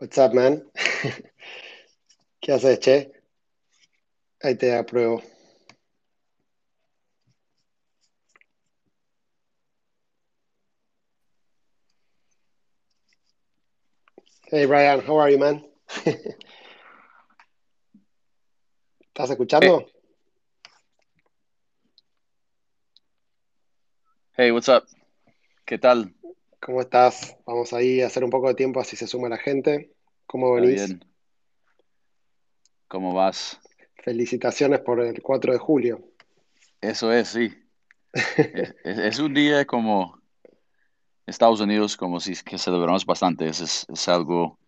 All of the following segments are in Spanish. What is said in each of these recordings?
What's up, man? ¿Qué haces, che? Ahí te apruebo. Hey, Brian, how are you, man? ¿Estás escuchando? Hey, what's up? ¿Qué tal? ¿Cómo estás? Vamos ahí a hacer un poco de tiempo así se suma la gente. ¿Cómo ¿Está venís? bien? ¿Cómo vas? Felicitaciones por el 4 de julio. Eso es, sí. Es, es- es un día como Estados Unidos, como si que celebramos bastante. Es, es, algo,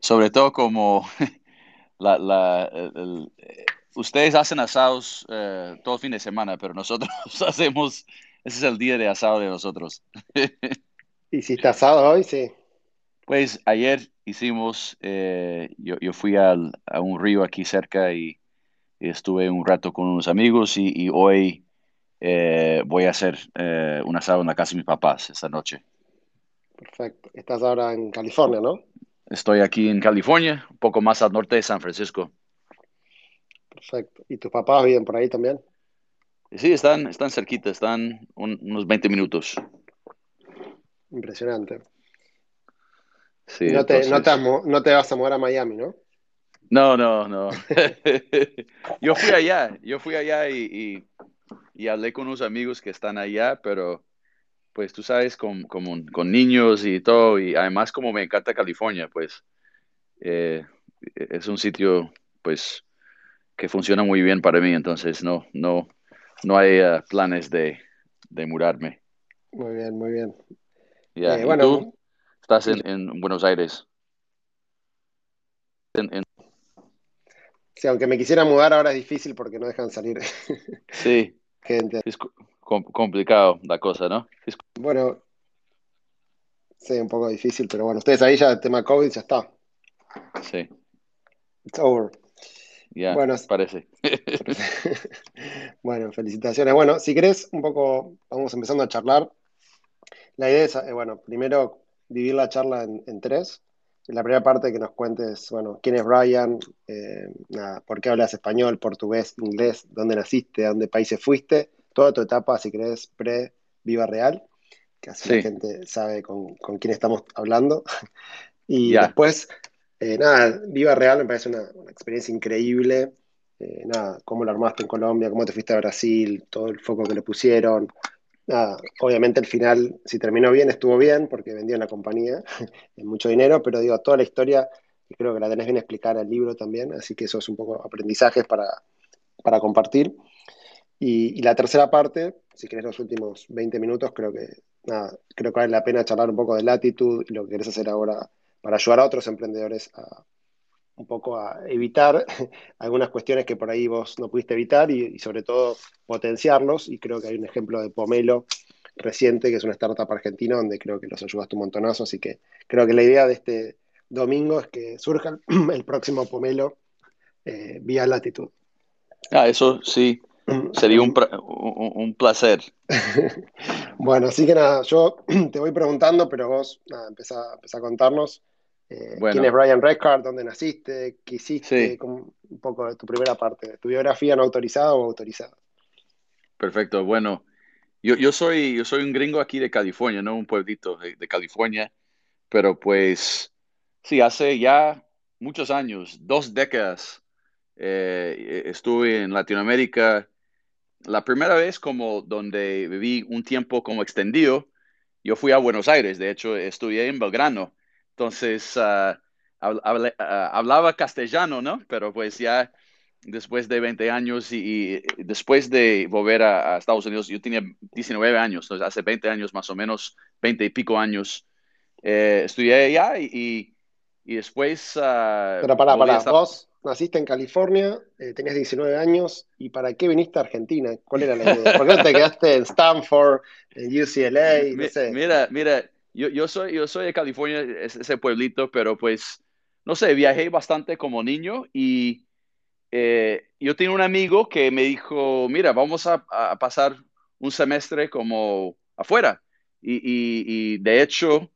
sobre todo como la, la, el- el- eh, ustedes hacen asados eh, todo el fin de semana, pero nosotros hacemos, ese es el día de asado de nosotros. ¿Hiciste asado hoy? Sí. Pues ayer hicimos, eh, yo, yo fui al- a un río aquí cerca y, estuve un rato con unos amigos y, y hoy eh, voy a hacer eh, un asado en la casa de mis papás esta noche. Perfecto. Estás ahora en California, ¿no? Estoy aquí en California, un poco más al norte de San Francisco. Perfecto. ¿Y tus papás viven por ahí también? Sí, están, están cerquita, están un- unos 20 minutos. Impresionante. Sí, no te, no te, no vas a mudar a Miami, ¿no? No, no, no. Yo fui allá, yo fui allá y, y, y hablé con unos amigos que están allá, pero pues tú sabes, con, niños y todo, y además como me encanta California, pues eh, es un sitio pues que funciona muy bien para mí, entonces no, no, no hay eh, planes de, de mudarme. Muy bien, muy bien. Ya, Eh, ¿Y bueno, tú? ¿Estás en, en Buenos Aires? En- en- sí, aunque me quisiera mudar ahora es difícil porque no dejan salir sí, gente. es co- com- complicado la cosa, ¿no? Es- Bueno, sí, un poco difícil, pero bueno, ustedes ahí ya el tema COVID ya está. sí, It's over. ya, Bueno, parece. bueno, felicitaciones. Bueno, si querés, un poco vamos empezando a charlar. La idea es, eh, bueno, primero dividir la charla en, en tres. La primera parte que nos cuentes, bueno, quién es Brian, eh, nada, por qué hablas español, portugués, inglés, dónde naciste, a dónde países fuiste, toda tu etapa, si querés, pre-Viva Real, que así la gente sabe con, con quién estamos hablando. Y después, eh, nada, Viva Real me parece una, una experiencia increíble. Eh, nada, cómo lo armaste en Colombia, cómo te fuiste a Brasil, todo el foco que le pusieron. Nada, obviamente el final, si terminó bien, estuvo bien, porque vendieron la compañía mucho dinero, pero digo, toda la historia, y creo que la tenés bien explicada en el libro también, así que eso es un poco aprendizajes para, para compartir. Y, la tercera parte, si querés los últimos 20 minutos, creo que, creo que vale la pena charlar un poco de latitud y lo que querés hacer ahora para ayudar a otros emprendedores a un poco a evitar algunas cuestiones que por ahí vos no pudiste evitar y, y sobre todo potenciarlos. Y creo que hay un ejemplo de Pomelo reciente, que es una startup argentina, donde creo que los ayudaste un montonazo. Así que creo que la idea de este domingo es que surja el, próximo Pomelo eh, vía latitud. Ah, eso sí, sería un, un, un placer. Bueno, así que nada, yo te voy preguntando, pero vos nada, empezá, empezá a contarnos eh, quién es Bueno, Brian Redcard, dónde naciste, qué hiciste, sí, un poco de tu primera parte, tu biografía no autorizada o autorizada. perfecto. Bueno, yo, yo soy, yo soy un gringo aquí de California, ¿no? Un pueblito de, de California, pero pues sí, hace ya muchos años, dos décadas, eh, estuve en Latinoamérica. La primera vez como donde viví un tiempo como extendido, yo fui a Buenos Aires, de hecho estudié en Belgrano, entonces ah, habl- hablé- ah, hablaba castellano, ¿no? Pero pues ya después de 20 años y, y después de volver a, a Estados Unidos, yo tenía 19 años, entonces hace 20 años más o menos, 20 y pico años, eh, estudié allá y, y, después ah, Pero pará, volví a pará, estar... vos naciste en California, eh, tenías 19 años, ¿y para qué viniste a Argentina? ¿Cuál era la idea? ¿Por qué no te quedaste en Stanford, en UCLA, no sé? Mira, mira, yo, yo soy, yo soy de California, es- ese pueblito, pero pues, no sé, viajé bastante como niño y eh, yo tenía un amigo que me dijo, mira, vamos a, pasar un semestre como afuera. Y, y- de hecho,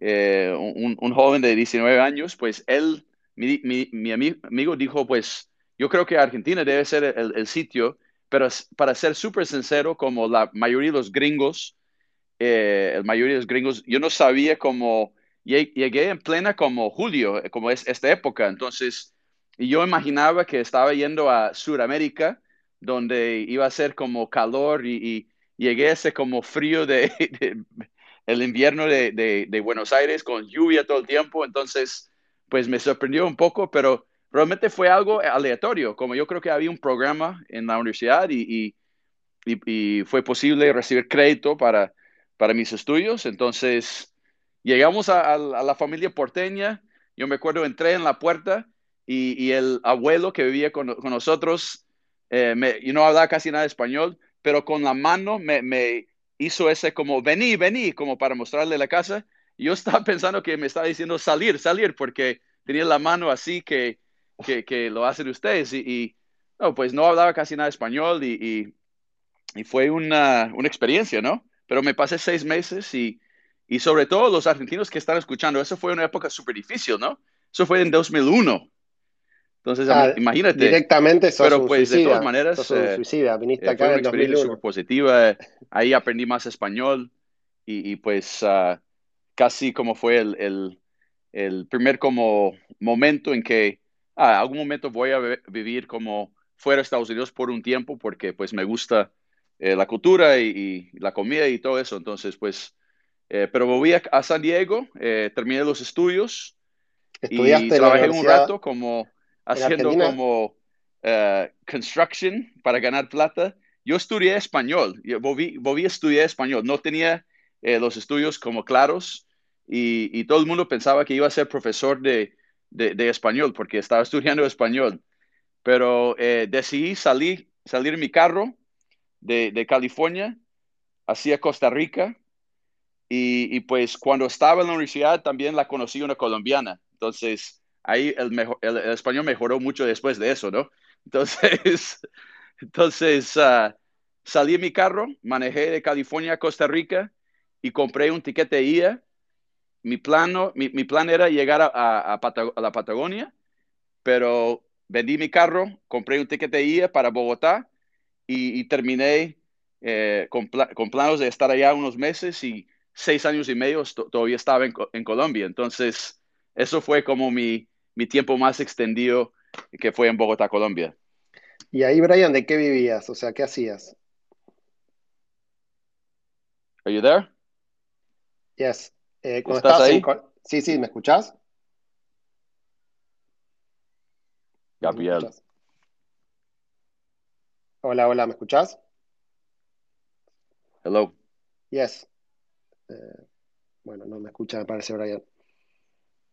eh, un, joven de 19 años, pues él, mi, mi, amigo dijo, pues yo creo que Argentina debe ser el, sitio, pero para ser súper sincero, como la mayoría de los gringos, eh, la mayoría de los gringos, yo no sabía cómo, llegué en plena como julio, como es esta época, entonces, y yo imaginaba que estaba yendo a Sudamérica, donde iba a ser como calor y, llegué a ese como frío de, el invierno de, Buenos Aires con lluvia todo el tiempo, entonces pues me sorprendió un poco, pero realmente fue algo aleatorio, como yo creo que había un programa en la universidad y, fue posible recibir crédito para, para mis estudios, entonces llegamos a, la familia porteña, yo me acuerdo, entré en la puerta y, el abuelo que vivía con, nosotros, eh, y no hablaba casi nada de español, pero con la mano me, hizo ese como, vení, vení, como para mostrarle la casa. Y yo estaba pensando que me estaba diciendo salir, salir, porque tenía la mano así que, que, lo hacen ustedes. Y, no, pues no hablaba casi nada español y, y, fue una, una, experiencia, ¿no? Pero me pasé seis meses y, y sobre todo los argentinos que están escuchando, eso fue una época súper difícil, ¿no? Eso fue en 2001. Entonces, ah, imagínate. Directamente sos Pero pues de todas maneras, sos un eh, suicida. Viniste eh, acá fue una experiencia súper positiva. Ahí aprendí más español y, y pues uh, casi como fue el, el, el, primer como momento en que ah, algún momento voy a vivir como fuera de Estados Unidos por un tiempo porque pues me gusta eh, la cultura y, y, la comida y todo eso. Entonces, pues, pero volví a, a San Diego, terminé los estudios y trabajé un rato como haciendo como uh, construction para ganar plata. Yo estudié español, yo volví, volví a estudiar español, no tenía eh, los estudios como claros y, y, todo el mundo pensaba que iba a ser profesor de, de, español porque estaba estudiando español. Pero eh, decidí salir, salir en mi carro de, de California hacia Costa Rica y, y, pues cuando estaba en la universidad también la conocí una colombiana. Entonces ahí el, mejor, el, español mejoró mucho después de eso, ¿no? Entonces, entonces uh, salí en mi carro, manejé de California a Costa Rica y compré un tiquete de ida. Mi, plano, mi, mi plan era llegar a, a, a, la Patagonia, pero vendí mi carro, compré un tiquete de ida para Bogotá y, y terminé eh, con, con, planos de estar allá unos meses y seis años y medio todavía estaba en, en Colombia. Entonces, eso fue como mi, mi tiempo más extendido que fue en Bogotá, Colombia. Y ahí, Brian, ¿de qué vivías? O sea, ¿qué hacías? Are you there? Yes. Eh, ¿Estás ahí? Sí, sí, ¿me escuchás? Gabriel. Hola, hola, ¿me escuchás? Hello. Yes. Eh, bueno, no me escucha, me parece, Brian.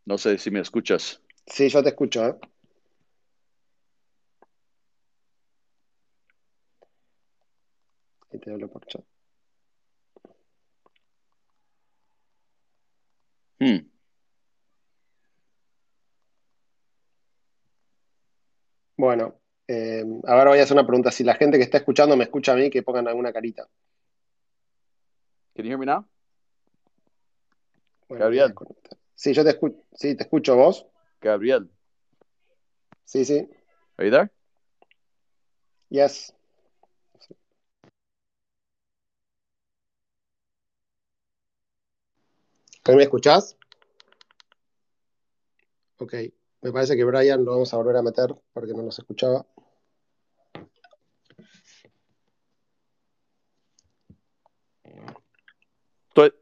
No sé si me escuchas. Sí, yo te escucho, ¿eh? Y te hablo por chat. Hmm. Bueno, eh, ahora voy a hacer una pregunta. Si la gente que está escuchando me escucha a mí, que pongan alguna carita. Can you hear me now? Gabriel. Sí, yo te escucho. Sí, te escucho vos. Gabriel. Sí, sí. Are you there? Yes. ¿Me escuchás? Ok. Me parece que Brian lo vamos a volver a meter porque no nos escuchaba.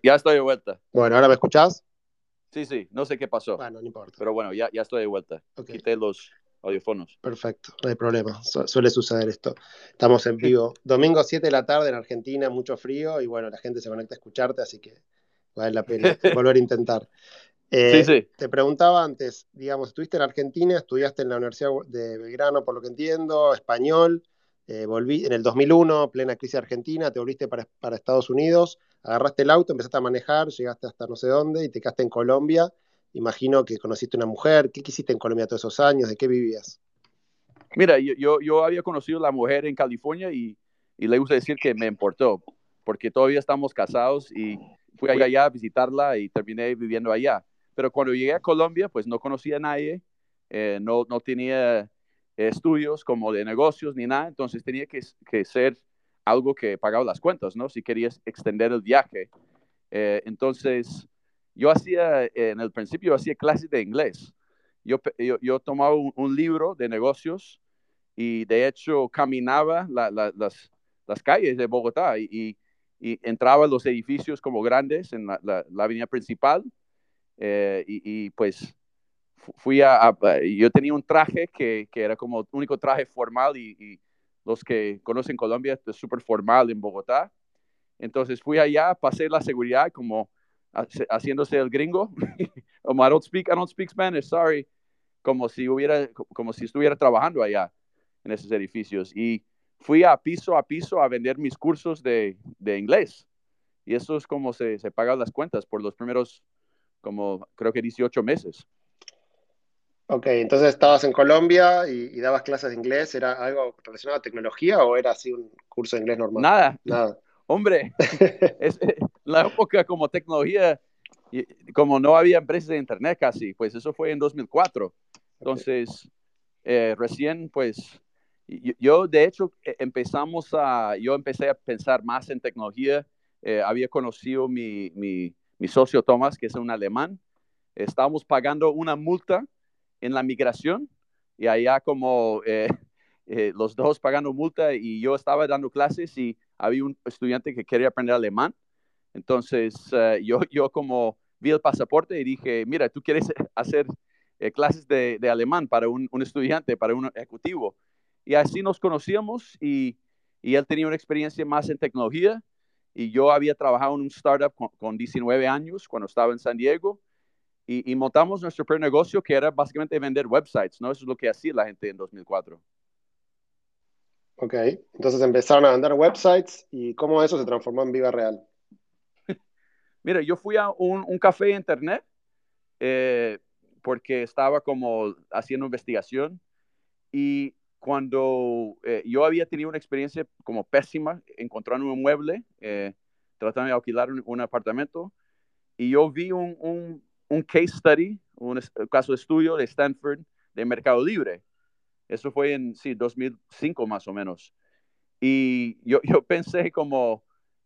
Ya estoy de vuelta. Bueno, ¿ahora me escuchás? Sí, sí, no sé qué pasó. Bueno, no importa. Pero bueno, ya, ya estoy de vuelta. Quité los audiofonos. Perfecto, no hay problema. suele suceder esto. Estamos en vivo. Domingo 7 de la tarde en Argentina, mucho frío y bueno, la gente se conecta a escucharte, así que vale la pena volver a intentar. Eh, sí, sí. Te preguntaba antes, digamos, estuviste en Argentina, estudiaste en la Universidad de Belgrano, por lo que entiendo, español, eh, volví en el 2001, plena crisis argentina, te volviste para, para Estados Unidos agarraste el auto, empezaste a manejar, llegaste hasta no sé dónde y te quedaste en Colombia. Imagino que conociste una mujer. ¿Qué quisiste en Colombia todos esos años? ¿De qué vivías? Mira, yo, yo, había conocido a la mujer en California y, y, le gusta decir que me importó, porque todavía estamos casados y fui allá a visitarla y terminé viviendo allá. Pero cuando llegué a Colombia, pues no conocía a nadie, eh, no, no tenía estudios como de negocios ni nada, entonces tenía que, que, ser algo que pagaba las cuentas, ¿no? Si querías extender el viaje. Eh, entonces, yo hacía, en el principio, hacía clases de inglés. Yo, yo, yo tomaba un, libro de negocios y de hecho caminaba las, las calles de Bogotá y, y, entraba a los edificios como grandes en la, la, avenida principal eh, y, pues fui a, yo tenía un traje que, que, era como único traje formal y, los que conocen Colombia es súper formal en Bogotá. Entonces fui allá, pasé la seguridad como haciéndose el gringo. como I don't speak, I don't speak Spanish, sorry. Como si hubiera, como si estuviera trabajando allá en esos edificios. Y fui a piso a piso a vender mis cursos de, de inglés. Y eso es como se, se pagan las cuentas por los primeros, como creo que 18 meses. Ok, entonces estabas en Colombia y, dabas clases de inglés. ¿Era algo relacionado a tecnología o era así un curso de inglés normal? Nada. Nada. Hombre, es, eh, la época como tecnología, como no había empresas de internet casi, pues eso fue en 2004. Entonces, eh, recién, pues, yo, de hecho e, empezamos a, yo empecé a pensar más en tecnología. Eh, había conocido mi, mi, mi socio Thomas, que es un alemán. Estábamos pagando una multa en la migración y allá como eh, eh, los dos pagando multa y yo estaba dando clases y había un estudiante que quería aprender alemán. Entonces eh, yo, yo como vi el pasaporte y dije, mira, tú quieres hacer clases de, de, alemán para un, un, estudiante, para un ejecutivo. Y así nos conocíamos y, y, él tenía una experiencia más en tecnología y yo había trabajado en un startup con, con 19 años cuando estaba en San Diego y, montamos nuestro primer negocio que era básicamente vender websites, ¿no? Eso es lo que hacía la gente en 2004. Ok, entonces empezaron a vender websites y cómo eso se transformó en Viva Real. Mira, yo fui a un, un café internet eh, porque estaba como haciendo investigación y cuando eh, yo había tenido una experiencia como pésima encontrando un mueble, eh, tratando de alquilar un, un, apartamento, y yo vi un, un, un case study, un, caso de estudio de Stanford de Mercado Libre. Eso fue en, sí, 2005 más o menos. Y yo, yo pensé como,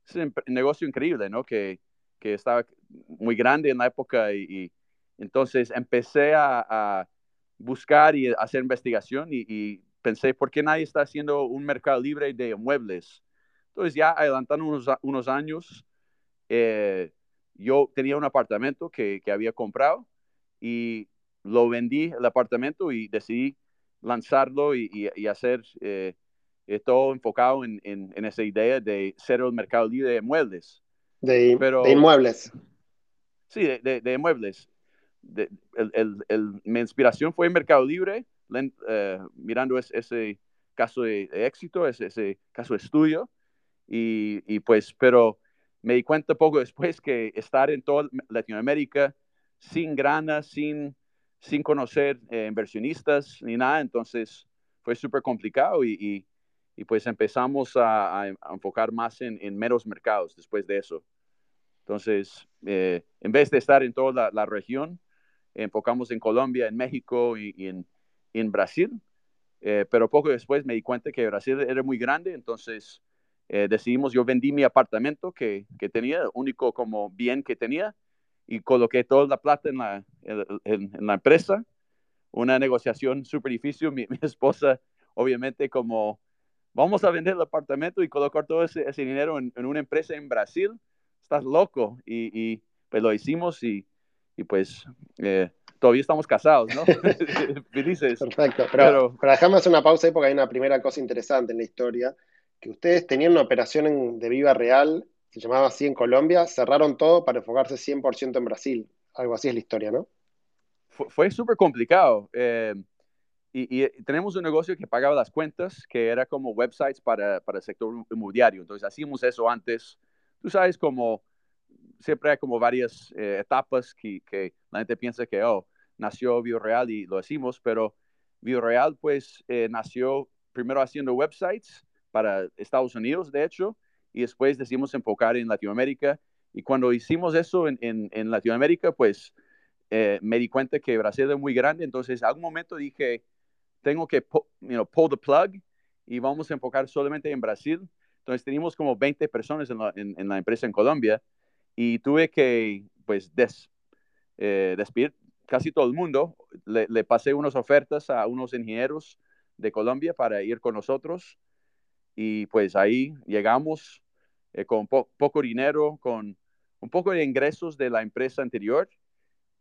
es un negocio increíble, ¿no? Que, que estaba muy grande en la época y, entonces empecé a, buscar y hacer investigación y, pensé, ¿por qué nadie está haciendo un mercado libre de muebles? Entonces ya adelantando unos, unos años, eh, yo tenía un apartamento que, que había comprado y lo vendí el apartamento y decidí lanzarlo y, y, hacer eh, todo enfocado en, en, esa idea de ser el mercado libre de muebles. De, de inmuebles. Sí, de, de, muebles. el, el, mi inspiración fue en Mercado Libre, eh, mirando ese, ese, caso de, éxito, ese, ese, caso de estudio. Y, y pues, pero me di cuenta poco después que estar en toda Latinoamérica sin grana, sin, sin conocer eh, inversionistas ni nada, entonces fue súper complicado y, y, pues empezamos a, enfocar más en, en, menos mercados después de eso. Entonces, eh, en vez de estar en toda la, región, enfocamos en Colombia, en México y, en, en, Brasil, eh, pero poco después me di cuenta que Brasil era muy grande, entonces eh, decidimos, yo vendí mi apartamento que, que, tenía, único como bien que tenía, y coloqué toda la plata en la, en, la empresa. Una negociación súper difícil. Mi, mi, esposa, obviamente, como vamos a vender el apartamento y colocar todo ese, ese dinero en, en, una empresa en Brasil, estás loco. Y, y pues lo hicimos y, y pues eh, todavía estamos casados, ¿no? Felices. Perfecto. Pero, pero, déjame hacer una pausa ahí porque hay una primera cosa interesante en la historia que ustedes tenían una operación de Viva Real, se llamaba así en Colombia, cerraron todo para enfocarse 100% en Brasil. Algo así es la historia, ¿no? Fue, súper complicado. Eh, y, tenemos un negocio que pagaba las cuentas, que era como websites para, para el sector inmobiliario. Entonces hacíamos eso antes. Tú sabes, como siempre hay como varias eh, etapas que, la gente piensa que, oh, nació Real y lo decimos, pero Real pues eh, nació primero haciendo websites para Estados Unidos, de hecho, y después decidimos enfocar en Latinoamérica Y cuando hicimos eso en, en, Latinoamérica, pues eh, me di cuenta que Brasil es muy grande, entonces algún momento dije, tengo que you pull the plug y vamos a enfocar solamente en Brasil. Entonces teníamos como 20 personas en la, en, empresa en Colombia y tuve que pues des, eh, despedir casi todo el mundo. Le, pasé unas ofertas a unos ingenieros de Colombia para ir con nosotros y pues ahí llegamos eh, con poco dinero, con un poco de ingresos de la empresa anterior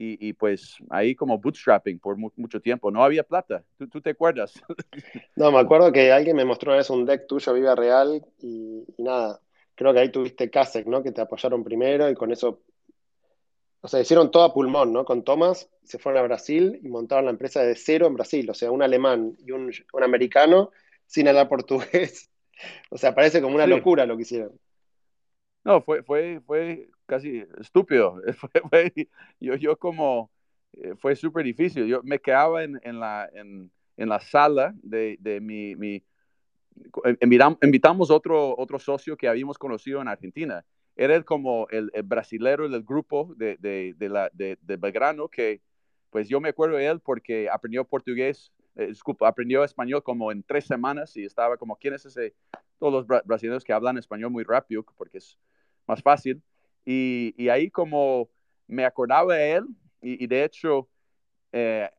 y, pues ahí como bootstrapping por mucho tiempo. No había plata. ¿Tú, te acuerdas? No, me acuerdo que alguien me mostró eso, un deck tuyo, Viva Real, y, nada. Creo que ahí tuviste Kasek, ¿no? Que te apoyaron primero y con eso. O sea, hicieron todo a pulmón, ¿no? Con Thomas se fueron a Brasil y montaron la empresa de cero en Brasil. O sea, un alemán y un, americano sin hablar portugués. O sea, parece como una locura lo que hicieron. No, fue, fue, fue casi estúpido. Fue, yo, yo como, eh, fue súper difícil. Yo me quedaba en, en la, en, en, la sala de, de mi, mi invitamos otro, otro socio que habíamos conocido en Argentina. Era como el, el brasilero del grupo de, de, de, la, de, de Belgrano, que pues yo me acuerdo de él porque aprendió portugués, eh, disculpa, aprendió español como en tres semanas y estaba como, ¿quién es ese? Todos los brasileños que hablan español muy rápido porque es más fácil. Y, y ahí como me acordaba de él y, de hecho, eh,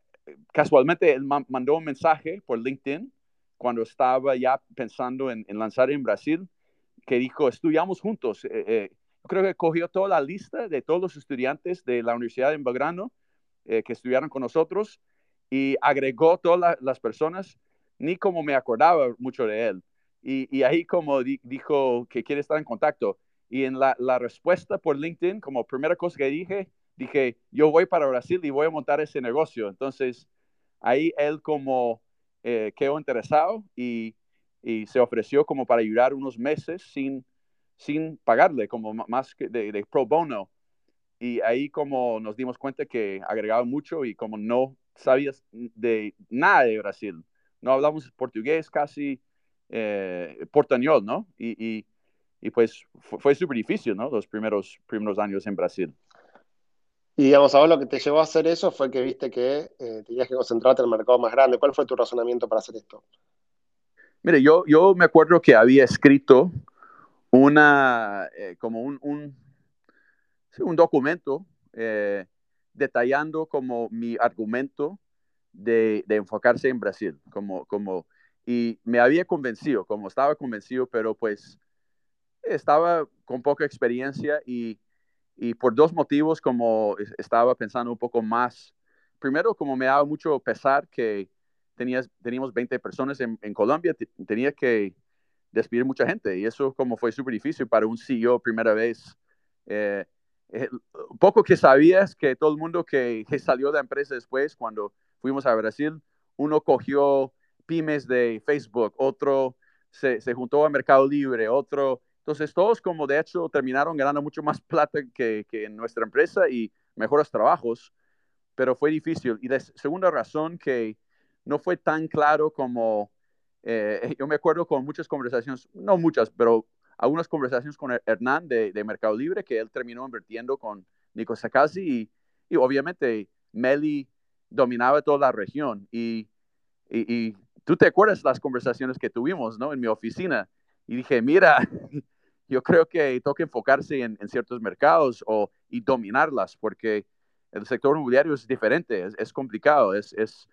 casualmente él mandó un mensaje por LinkedIn cuando estaba ya pensando en, lanzar en Brasil, que dijo, estudiamos juntos. Eh, creo que cogió toda la lista de todos los estudiantes de la Universidad en Belgrano que estudiaron con nosotros y agregó todas las personas, ni como me acordaba mucho de él. Y, ahí como dijo que quiere estar en contacto. Y en la, respuesta por LinkedIn, como primera cosa que dije, dije, yo voy para Brasil y voy a montar ese negocio. Entonces, ahí él como eh, quedó interesado y, y, se ofreció como para ayudar unos meses sin, sin pagarle, como más que de pro bono. Y ahí como nos dimos cuenta que agregaba mucho y como no sabías de nada de Brasil. No hablamos portugués casi, eh, portañol, ¿no? Y, y, pues fue, súper difícil, ¿no? Los primeros, primeros años en Brasil. Y digamos, ahora lo que te llevó a hacer eso fue que viste que eh, tenías que concentrarte en el mercado más grande. ¿Cuál fue tu razonamiento para hacer esto? Mire, yo, yo me acuerdo que había escrito una, eh, como un, un, un documento eh, detallando como mi argumento de, enfocarse en Brasil, como, como, y me había convencido, como estaba convencido, pero pues estaba con poca experiencia y, y por dos motivos como estaba pensando un poco más. Primero, como me daba mucho pesar que tenías, teníamos 20 personas en, Colombia, tenía que despedir mucha gente y eso como fue súper difícil para un CEO primera vez. Eh, eh, poco que sabías que todo el mundo que, salió de la empresa después, cuando fuimos a Brasil, uno cogió pymes de Facebook, otro se, juntó a Mercado Libre, otro. Entonces, todos como de hecho terminaron ganando mucho más plata que, en nuestra empresa y mejores trabajos, pero fue difícil. Y la segunda razón que no fue tan claro como, eh, yo me acuerdo con muchas conversaciones, no muchas, pero algunas conversaciones con Hernán de, de, Mercado Libre, que él terminó invirtiendo con Nico Sakasi y, y, obviamente Meli dominaba toda la región. Y, y, tú te acuerdas las conversaciones que tuvimos ¿no? en mi oficina y dije, mira, yo creo que toca enfocarse en, en ciertos mercados o, y dominarlas porque el sector inmobiliario es diferente, es, es complicado, es, es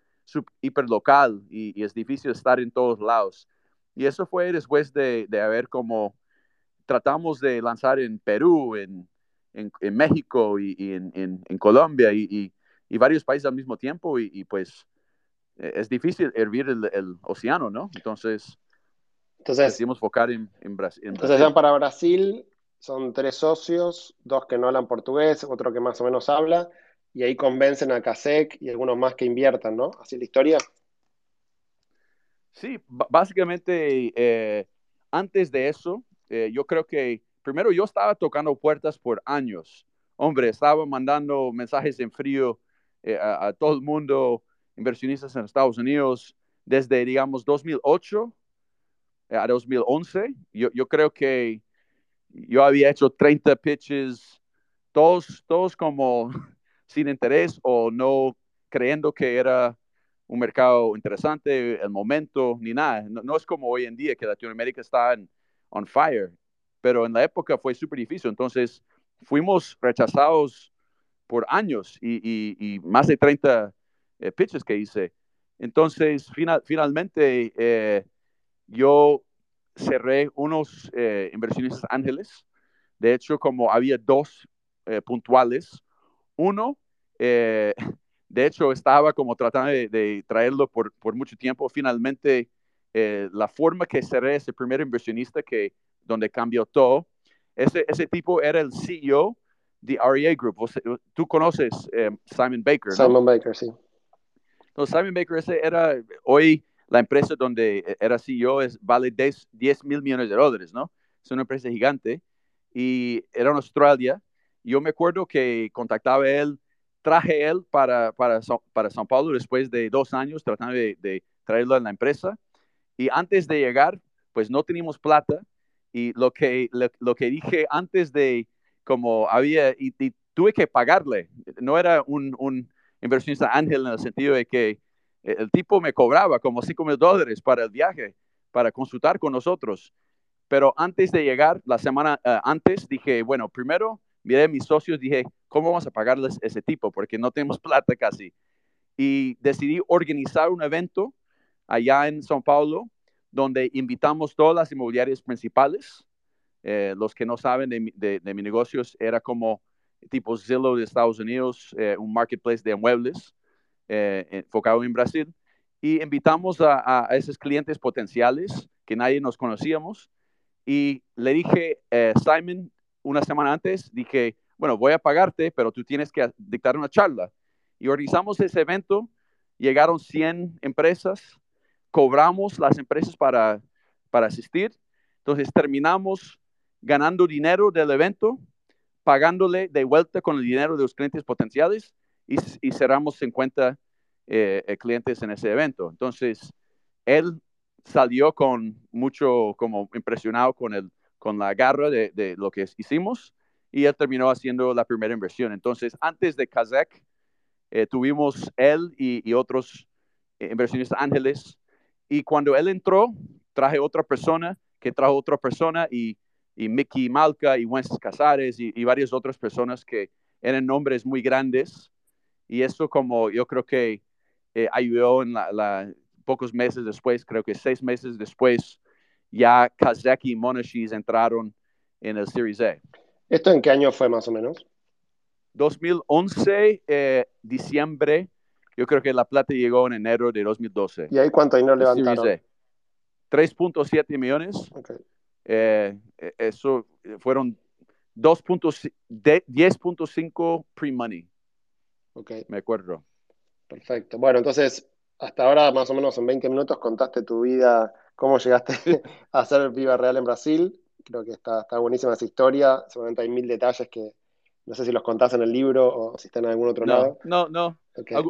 hiperlocal y, y, es difícil estar en todos lados. Y eso fue después de, de haber como tratamos de lanzar en Perú, en, en, México y, en, en, Colombia y, y, varios países al mismo tiempo y, pues e, es difícil hervir el, el océano, ¿no? Entonces, entonces decidimos enfocar en, Brasil. Entonces ya para Brasil son tres socios, dos que no hablan portugués, otro que más o menos habla, y ahí convencen a CASEC y algunos más que inviertan, ¿no? Así la historia. Sí, básicamente eh, antes de eso, eh, yo creo que primero yo estaba tocando puertas por años. Hombre, estaba mandando mensajes en frío eh, a, todo el mundo, inversionistas en Estados Unidos, desde, digamos, 2008 eh, a 2011. Yo, yo creo que yo había hecho 30 pitches, todos, todos como sin interés o no creyendo que era un mercado interesante, el momento, ni nada. No, es como hoy en día que Latinoamérica está en, on fire, pero en la época fue súper difícil. Entonces, fuimos rechazados por años y, más de 30 eh, pitches que hice. Entonces, final, finalmente, eh, yo cerré unos eh, inversionistas ángeles. De hecho, como había dos puntuales, uno de hecho, estaba como tratando de, traerlo por, por, mucho tiempo. Finalmente, eh, la forma que cerré ese primer inversionista que donde cambió todo, ese, ese tipo era el CEO de REA Group. Tú conoces eh, Simon Baker, ¿no? Simon Baker, sí. Entonces, Simon Baker ese era hoy la empresa donde era CEO es, vale 10, 10 mil millones de dólares, ¿no? Es una empresa gigante y era en Australia. Yo me acuerdo que contactaba a él traje él para, para, para São Paulo después de dos años tratando de, traerlo en la empresa. Y antes de llegar, pues no teníamos plata. Y lo que, lo, que dije antes de, como había, y, tuve que pagarle. No era un, un, inversionista ángel en el sentido de que el tipo me cobraba como 5 mil dólares para el viaje, para consultar con nosotros. Pero antes de llegar, la semana eh, antes, dije, bueno, primero miré a mis socios, dije, ¿cómo vamos a pagarles ese tipo? Porque no tenemos plata casi. Y decidí organizar un evento allá en São Paulo, donde invitamos todas las inmobiliarias principales. Eh, los que no saben de, mi negocios, era como tipo Zillow de Estados Unidos, eh, un marketplace de muebles eh, enfocado en Brasil. Y invitamos a, a, esos clientes potenciales que nadie nos conocíamos. Y le dije, Simon, una semana antes, dije, bueno, voy a pagarte, pero tú tienes que dictar una charla. Y organizamos ese evento, llegaron 100 empresas, cobramos las empresas para, para asistir, entonces terminamos ganando dinero del evento, pagándole de vuelta con el dinero de los clientes potenciales y, cerramos 50 eh, clientes en ese evento. Entonces, él salió con mucho, como impresionado con el, con la garra de, lo que hicimos y él terminó haciendo la primera inversión. Entonces, antes de Kazek, eh, tuvimos él y, otros eh, inversionistas ángeles y cuando él entró, traje otra persona que trajo otra persona y, Mickey Malca y Wences Casares y, varias otras personas que eran nombres muy grandes y eso como yo creo que eh, ayudó en la, pocos meses después, creo que seis meses después, ya Kazeki y Monashis entraron en el Series A. ¿Esto en qué año fue más o menos? 2011, eh, diciembre. Yo creo que la plata llegó en enero de 2012. ¿Y ahí cuánto dinero levantaron? 3.7 millones. Eh, eh, eso fueron 10.5 pre-money. Ok. Me acuerdo. Perfecto. Bueno, entonces, hasta ahora, más o menos en 20 minutos, contaste tu vida cómo llegaste a hacer Viva Real en Brasil. Creo que está, está buenísima esa historia. Seguramente hay mil detalles que no sé si los contás en el libro o si están en algún otro lado. No, no.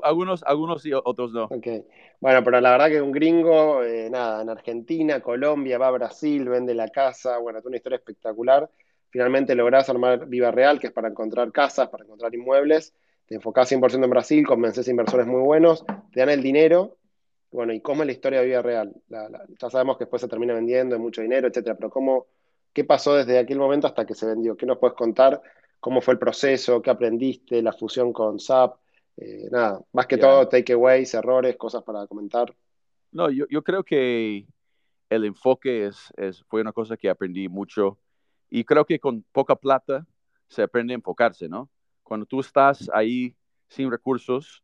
Algunos, algunos sí, otros no. Okay. Bueno, pero la verdad que un gringo, eh, nada, en Argentina, Colombia, va a Brasil, vende la casa. Bueno, es una historia espectacular. Finalmente lográs armar Viva Real, que es para encontrar casas, para encontrar inmuebles. Te enfocás 100% en Brasil, convences inversores muy buenos, te dan el dinero bueno, ¿y cómo es la historia de vida real? ya sabemos que después se termina vendiendo, hay mucho dinero, etcétera, pero ¿cómo, ¿qué pasó desde aquel momento hasta que se vendió? ¿Qué nos puedes contar? ¿Cómo fue el proceso? ¿Qué aprendiste? ¿La fusión con SAP? Eh, nada, más que todo, takeaways, errores, cosas para comentar. No, yo, yo creo que el enfoque es, es, fue una cosa que aprendí mucho y creo que con poca plata se aprende a enfocarse, ¿no? Cuando tú estás ahí sin recursos,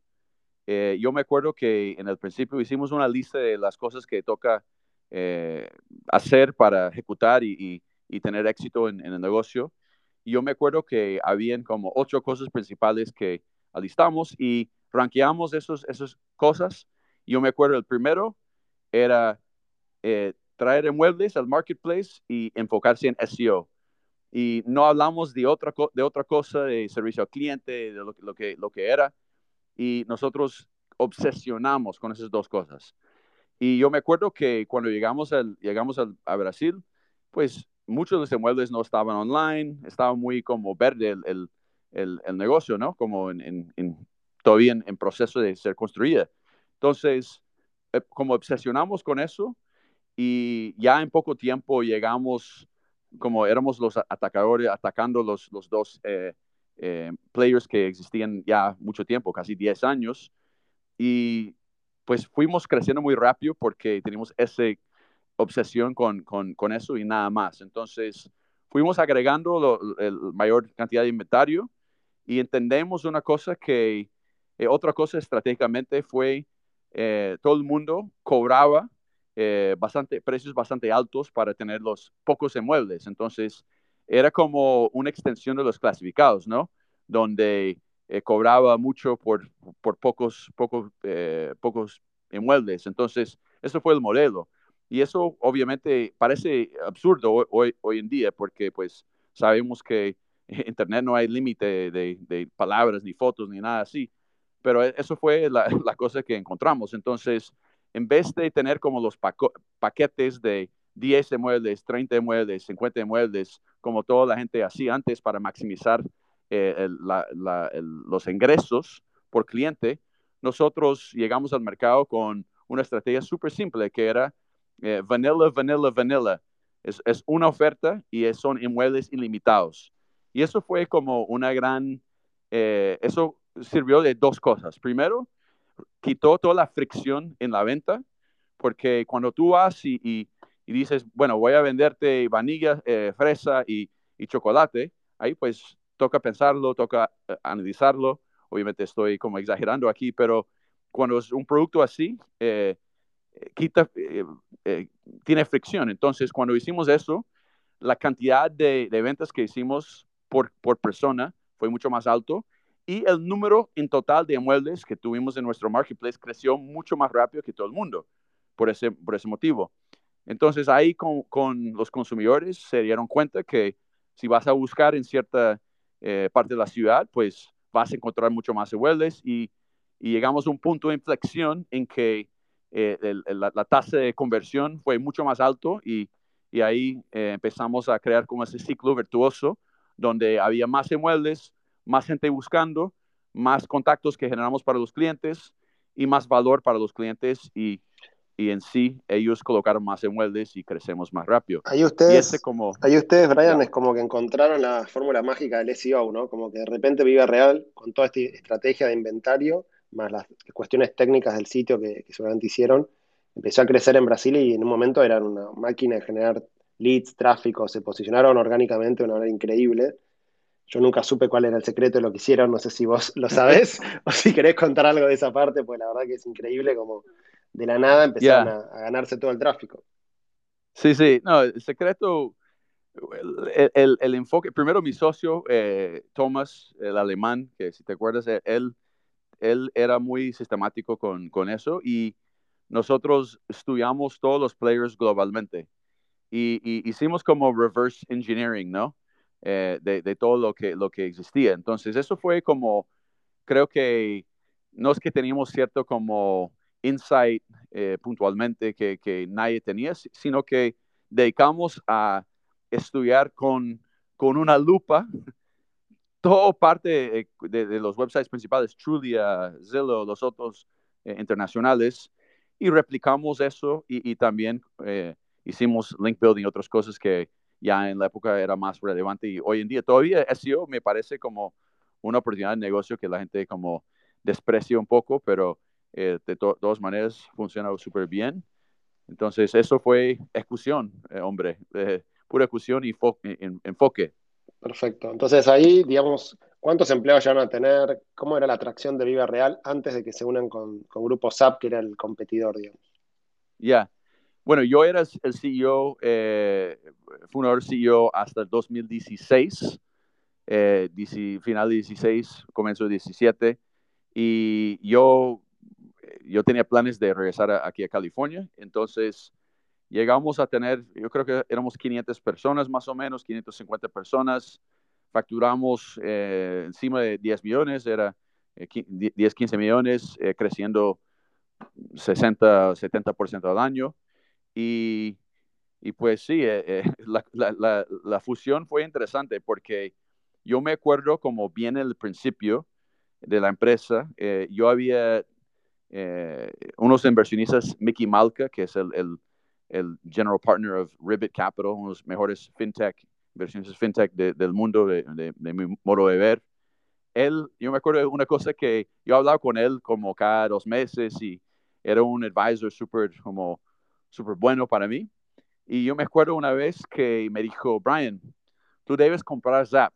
eh, yo me acuerdo que en el principio hicimos una lista de las cosas que toca eh, hacer para ejecutar y, tener éxito en, el negocio. Y yo me acuerdo que habían como ocho cosas principales que alistamos y ranqueamos esos, esas cosas. Yo me acuerdo el primero era eh, traer muebles al marketplace y enfocarse en SEO. Y no hablamos de otra, de otra cosa, de servicio al cliente, de lo, lo, que, lo que era y nosotros obsesionamos con esas dos cosas. Y yo me acuerdo que cuando llegamos, al, llegamos al, a Brasil, pues muchos de los inmuebles no estaban online, estaba muy como verde el, negocio, ¿no? Como en, todavía en, proceso de ser construida. Entonces, eh, como obsesionamos con eso y ya en poco tiempo llegamos, como éramos los atacadores, atacando los, los dos eh, eh, players que existían ya mucho tiempo, casi 10 años, y pues fuimos creciendo muy rápido porque teníamos esa obsesión con, con, con eso y nada más. Entonces, fuimos agregando la mayor cantidad de inventario y entendemos una cosa que, eh, otra cosa estratégicamente fue, eh, todo el mundo cobraba eh, bastante, precios bastante altos para tener los pocos inmuebles. Entonces, era como una extensión de los clasificados, ¿no? Donde eh, cobraba mucho por, por pocos, pocos, eh, pocos inmuebles. Entonces, eso fue el modelo. Y eso obviamente parece absurdo hoy, hoy, en día porque pues sabemos que Internet no hay límite de, palabras, ni fotos, ni nada así. Pero e, eso fue la, la, cosa que encontramos. Entonces, en vez de tener como los paquetes de 10 muebles, 30 muebles, 50 muebles, como toda la gente hacía antes para maximizar eh, los ingresos por cliente, nosotros llegamos al mercado con una estrategia súper simple que era eh, vanilla, vanilla, vanilla. Es, es, una oferta y son inmuebles ilimitados. Y eso fue como una gran, eh, eso sirvió de dos cosas. Primero, quitó toda la fricción en la venta, porque cuando tú vas y, y, dices, bueno, voy a venderte vanilla, fresa y, y chocolate, ahí pues toca pensarlo, toca eh, analizarlo. Obviamente estoy como exagerando aquí, pero cuando es un producto así, eh, eh, quita, tiene fricción. Entonces, cuando hicimos eso, la cantidad de, ventas que hicimos por, por, persona fue mucho más alto y el número en total de muebles que tuvimos en nuestro marketplace creció mucho más rápido que todo el mundo por ese, por ese motivo. Entonces, ahí con, con los consumidores se dieron cuenta que si vas a buscar en cierta eh, parte de la ciudad, pues vas a encontrar mucho más inmuebles y, y llegamos a un punto de inflexión en que eh, la, tasa de conversión fue mucho más alto y, y ahí eh, empezamos a crear como ese ciclo virtuoso donde había más inmuebles, más gente buscando, más contactos que generamos para los clientes y más valor para los clientes y y en sí ellos colocaron más inmuebles y crecemos más rápido. Ahí ustedes, como, ahí ustedes Brian, es como que encontraron la fórmula mágica del SEO, ¿no? Como que de repente Viva Real, con toda esta estrategia de inventario, más las cuestiones técnicas del sitio que, que seguramente hicieron, empezó a crecer en Brasil y en un momento eran una máquina de generar leads, tráfico, se posicionaron orgánicamente de una manera increíble. Yo nunca supe cuál era el secreto de lo que hicieron, no sé si vos lo sabés o si querés contar algo de esa parte, pues la verdad que es increíble como de la nada empezaron a, ganarse todo el tráfico. Sí, sí, no, el secreto, el, el, enfoque, primero mi socio, eh, Thomas, el alemán, que si te acuerdas, e, él, él era muy sistemático con, con eso y nosotros estudiamos todos los players globalmente y, hicimos como reverse engineering, ¿no? Eh, de, de, todo lo que, lo que existía. Entonces, eso fue como, creo que no es que teníamos cierto como insight eh, puntualmente que, que, nadie tenía, sino que dedicamos a estudiar con, con una lupa todo parte de, de, los websites principales, Trulia, Zillow, los otros eh, internacionales, y replicamos eso y, y también eh, hicimos link building y otras cosas que ya en la época era más relevante y hoy en día todavía SEO me parece como una oportunidad de negocio que la gente como desprecia un poco, pero eh, de todas maneras funciona súper bien. Entonces, eso fue ejecución, eh, hombre, eh, pura ejecución y enfoque. Perfecto. Entonces, ahí, digamos, ¿cuántos empleados ya van a tener? ¿Cómo era la atracción de Viva Real antes de que se unan con, con Grupo SAP, que era el competidor, digamos? Ya. Bueno, yo era el CEO, fundador CEO hasta el 2016, final de 16, comienzo de 17, y yo yo tenía planes de regresar aquí a California, entonces llegamos a tener, yo creo que éramos 500 personas más o menos, 550 personas, facturamos eh, encima de 10 millones, era 10, eh, 15 millones, eh, creciendo 60, 70% al año. Y, y pues sí, eh, la, fusión fue interesante porque yo me acuerdo como bien el principio de la empresa, yo había unos inversionistas, Mickey Malka, que es el, el, general partner of Ribbit Capital, uno de los mejores fintech, inversionistas fintech del mundo, de, de mi modo de ver. Él, yo me acuerdo de una cosa que yo hablaba con él como cada dos meses y era un advisor súper como súper bueno para mí. Y yo me acuerdo una vez que me dijo, Brian, tú debes comprar Zap.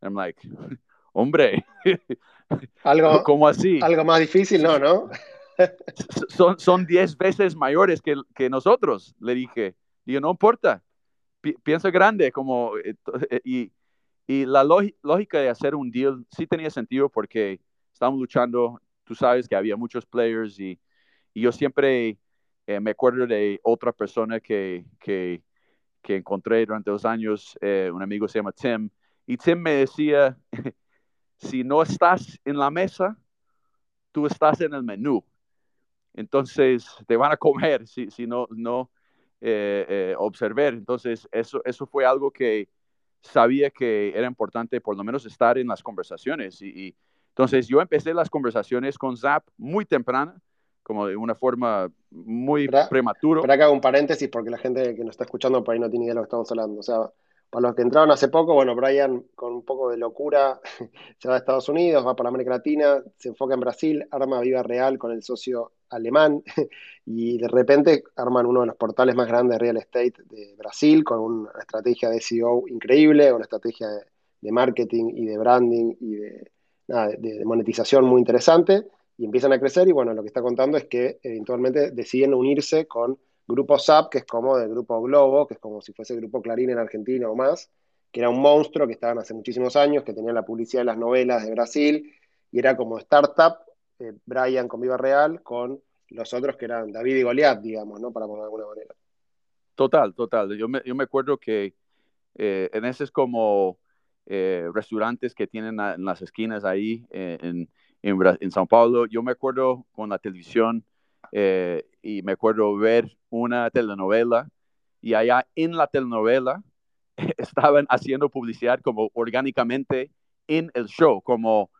I'm like, hombre, algo, ¿cómo así? Algo más difícil, no, ¿no? son, son diez veces mayores que, que nosotros, le dije. Digo, no importa, piensa grande, como, eh, eh, y, y la lógica de hacer un deal sí tenía sentido porque estábamos luchando, tú sabes que había muchos players y, yo siempre eh, me acuerdo de otra persona que, que, que encontré durante los años, eh, un amigo se llama Tim, y Tim me decía, si no estás en la mesa, tú estás en el menú. Entonces te van a comer si, si no, no eh, observar. Entonces eso, eso fue algo que sabía que era importante por lo menos estar en las conversaciones. Y, entonces yo empecé las conversaciones con Zap muy temprana, como de una forma muy prematura. Pero acá hago un paréntesis porque la gente que nos está escuchando por ahí no tiene idea de lo que estamos hablando. O sea, para los que entraron hace poco, bueno, Brian con un poco de locura se va a Estados Unidos, va para América Latina, se enfoca en Brasil, arma Viva Real con el socio alemán y de repente arman uno de los portales más grandes de real estate de Brasil con una estrategia de SEO increíble, una estrategia de, marketing y de branding y de, de, monetización muy interesante y empiezan a crecer y bueno, lo que está contando es que eventualmente deciden unirse con Grupo SAP, que es como del Grupo Globo, que es como si fuese el Grupo Clarín en Argentina o más, que era un monstruo que estaban hace muchísimos años, que tenía la publicidad de las novelas de Brasil, y era como startup, eh, Brian con Viva Real, con los otros que eran David y Goliat, digamos, ¿no? Para poner de alguna manera. Total, total. Yo me, yo me acuerdo que eh, en ese es como eh, restaurantes que tienen en las esquinas ahí en, en, en Sao Paulo. Yo me acuerdo con la televisión eh, y me acuerdo ver una telenovela y allá en la telenovela estaban haciendo publicidad como orgánicamente en el show, como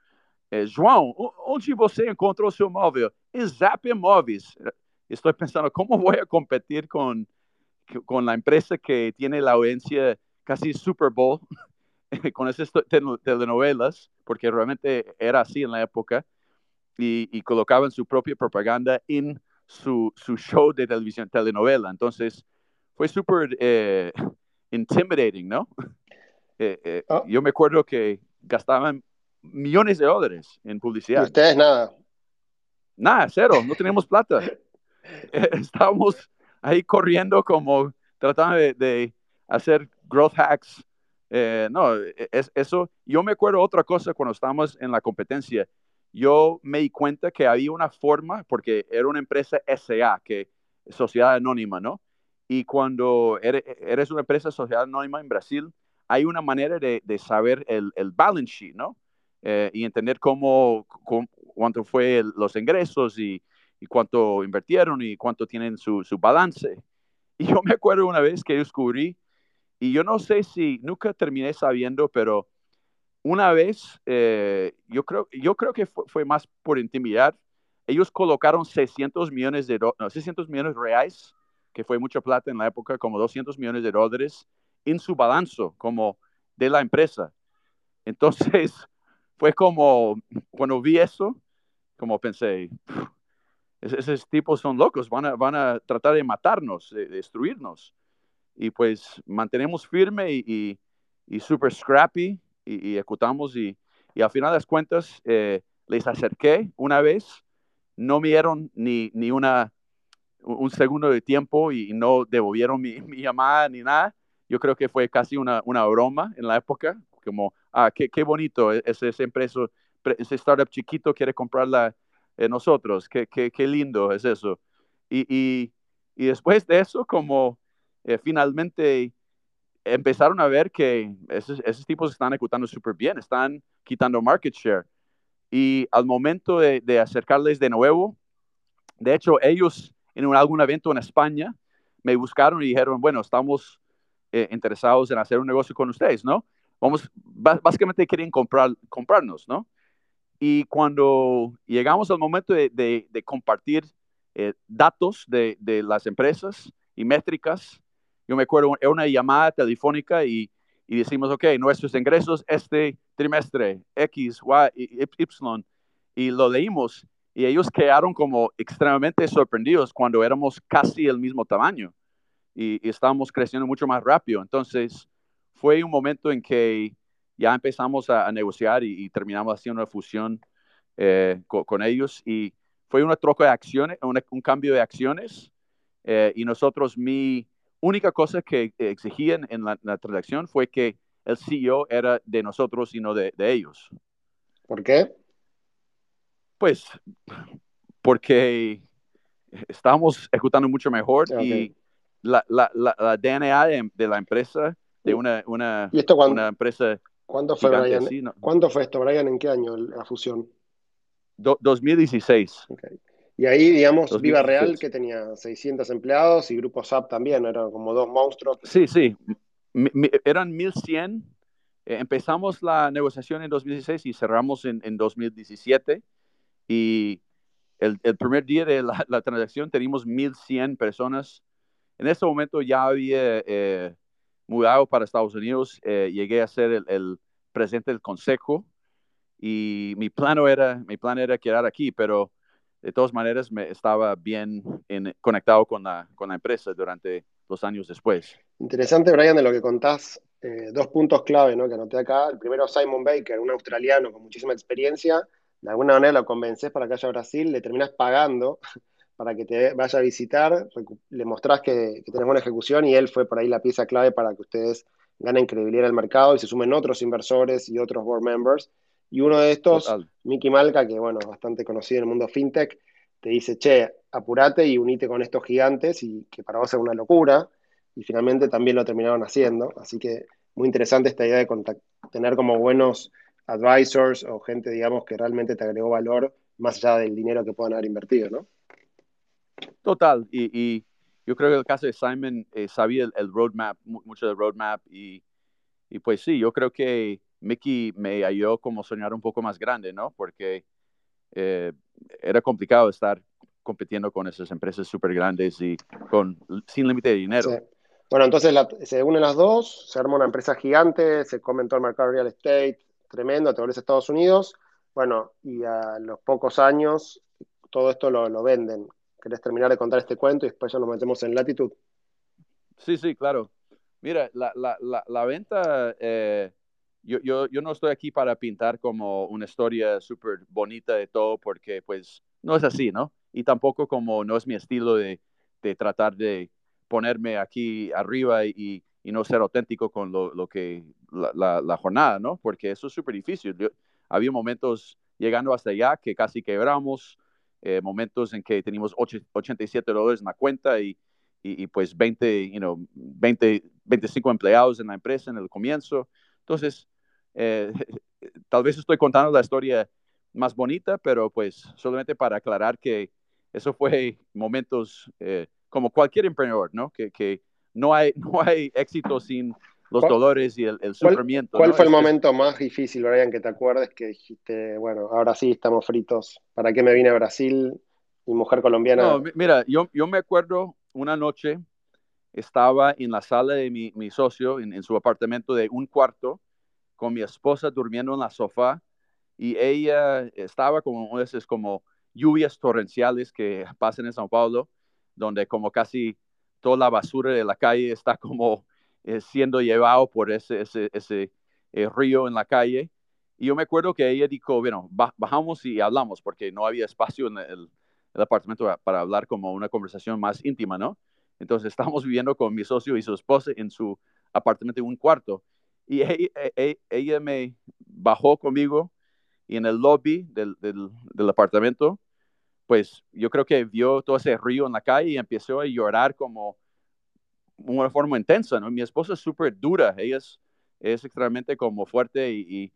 eh, João, onde você encontrou seu móvil? Em Zap. Estoy pensando, ¿cómo voy a competir con, con la empresa que tiene la audiencia casi Super Bowl con esas telenovelas? Porque realmente era así en la época y, colocaban su propia propaganda en su, su, show de televisión, telenovela. Entonces, fue súper eh, intimidating, ¿no? Eh, eh, oh. Yo me acuerdo que gastaban millones de dólares en publicidad. ¿Y ustedes nada? Nada, cero, no tenemos plata. Estábamos ahí corriendo como tratando de, de hacer growth hacks. No, es, eso, yo me acuerdo otra cosa cuando estábamos en la competencia yo me di cuenta que había una forma, porque era una empresa SA, que sociedad anónima, ¿no? Y cuando eres una empresa sociedad anónima en Brasil, hay una manera de, saber el, balance sheet, ¿no? Eh, y entender cómo, cuánto fue los ingresos y, cuánto invirtieron y cuánto tienen su, su balance. Y yo me acuerdo una vez que descubrí, y yo no sé si nunca terminé sabiendo, pero una vez, eh, yo, creo, yo creo que fue, más por intimidad, ellos colocaron 600 millones de, no, 600 millones reales, que fue mucha plata en la época, como 200 millones de dólares, en su balance como de la empresa. Entonces, fue como, cuando vi eso, como pensé, esos tipos son locos, van a, van a tratar de matarnos, de destruirnos. Y pues mantenemos firme y, y, y super scrappy y, ejecutamos y, y, al final de las cuentas eh, les acerqué una vez, no me dieron ni, ni una, un segundo de tiempo y no devolvieron mi, mi llamada ni nada. Yo creo que fue casi una, una broma en la época, como, ah, qué, qué bonito, e, ese, ese, empresa, ese startup chiquito quiere comprarla en nosotros, qué, qué, qué lindo es eso. Y, y, y después de eso, como eh, finalmente empezaron a ver que esos, tipos están ejecutando súper bien, están quitando market share. Y al momento de, acercarles de nuevo, de hecho, ellos en algún evento en España me buscaron y dijeron, bueno, estamos eh, interesados en hacer un negocio con ustedes, ¿no? Vamos, básicamente querían comprar, comprarnos, ¿no? Y cuando llegamos al momento de, compartir eh, datos de, las empresas y métricas, yo me acuerdo, era una llamada telefónica y, y decimos, ok, nuestros ingresos este trimestre, X, Y, Y, y lo leímos y ellos quedaron como extremadamente sorprendidos cuando éramos casi el mismo tamaño y, estábamos creciendo mucho más rápido. Entonces, fue un momento en que ya empezamos a, negociar y, terminamos haciendo una fusión eh, con, ellos y fue una troca de acciones, un cambio de acciones eh, y nosotros, mi única cosa que exigían en la, la, transacción fue que el CEO era de nosotros y no de, de ellos. ¿Por qué? Pues porque estamos ejecutando mucho mejor y la, la, la, DNA de, la empresa, de una, una, ¿Y esto una empresa. ¿Cuándo fue, Brian? ¿Cuándo fue esto, Brian? ¿En qué año la fusión? 2016. Y ahí, digamos, Viva Real, que tenía 600 empleados y Grupo SAP también, eran como dos monstruos. Sí, sí. eran 1100 eh, empezamos la negociación en 2016 y cerramos en, en 2017. Y el, el, primer día de la, la, transacción teníamos 1.100 personas. En ese momento ya había eh, mudado para Estados Unidos. Eh, llegué a ser el, el, presidente del consejo y mi plan era, mi plan era quedar aquí, pero de todas maneras me estaba bien en, conectado con la, empresa durante los años después. Interesante, Brian, de lo que contás eh, dos puntos clave ¿no? que anoté acá. El primero, Simon Baker, un australiano con muchísima experiencia. De alguna manera lo convences para que haya Brasil, le terminas pagando para que te vaya a visitar, le mostrás que, que tenés buena ejecución y él fue por ahí la pieza clave para que ustedes ganen credibilidad el mercado y se sumen otros inversores y otros board members. Y uno de estos, Mickey Malka, que bueno, bastante conocido en el mundo fintech, te dice, che, apurate y unite con estos gigantes y que para vos es una locura y finalmente también lo terminaron haciendo. Así que muy interesante esta idea de tener como buenos advisors o gente, digamos, que realmente te agregó valor más allá del dinero que puedan haber invertido, ¿no? Total, y, yo creo que el caso de Simon eh, sabía el, roadmap, mucho del roadmap, y, y, pues sí, yo creo que Mickey me ayudó como soñar un poco más grande, ¿no? Porque eh, era complicado estar compitiendo con esas empresas súper grandes y con sin límite de dinero. Bueno, entonces se unen las dos, se arma una empresa gigante, se come todo el mercado real estate, tremendo, te vuelves a Estados Unidos. Bueno, y a los pocos años todo esto lo, venden. ¿Querés terminar de contar este cuento y después ya nos metemos en latitud? Sí, sí, claro. Mira, la, la, la, venta, eh, yo, yo, yo, no estoy aquí para pintar como una historia súper bonita de todo, porque pues no es así, ¿no? Y tampoco como no es mi estilo de, de tratar de ponerme aquí arriba y, y no ser auténtico con lo, lo que la, la, jornada, ¿no? Porque eso es súper difícil. había momentos llegando hasta allá que casi quebramos, eh, momentos en que teníamos 87 dólares en la cuenta y, y, pues 20, you know, 20, 25 empleados en la empresa en el comienzo. Entonces, eh, tal vez estoy contando la historia más bonita, pero pues solamente para aclarar que eso fue momentos eh, como cualquier emprendedor, ¿no? Que, que no, hay, no hay éxito sin los dolores y el, sufrimiento. ¿Cuál, fue el momento más difícil, Brian, que te acuerdes que dijiste, bueno, ahora sí estamos fritos, ¿para qué me vine a Brasil? Mi mujer colombiana. No, mira, yo, yo me acuerdo una noche, estaba en la sala de mi, mi socio, en, su apartamento de un cuarto, con mi esposa durmiendo en la sofá, y ella estaba como esas como lluvias torrenciales que pasan en Sao Paulo, donde como casi toda la basura de la calle está como eh, siendo llevado por ese, ese, ese eh, río en la calle. Y yo me acuerdo que ella dijo, bueno, bajamos y hablamos, porque no había espacio en el, apartamento para hablar como una conversación más íntima, ¿no? Entonces estábamos viviendo con mi socio y su esposa en su apartamento en un cuarto. Y ella, e, e, ella, me bajó conmigo y en el lobby del, del, del apartamento pues yo creo que vio todo ese río en la calle y empezó a llorar como una forma intensa, ¿no? Mi esposa es súper dura, ella es, es, extremadamente como fuerte y,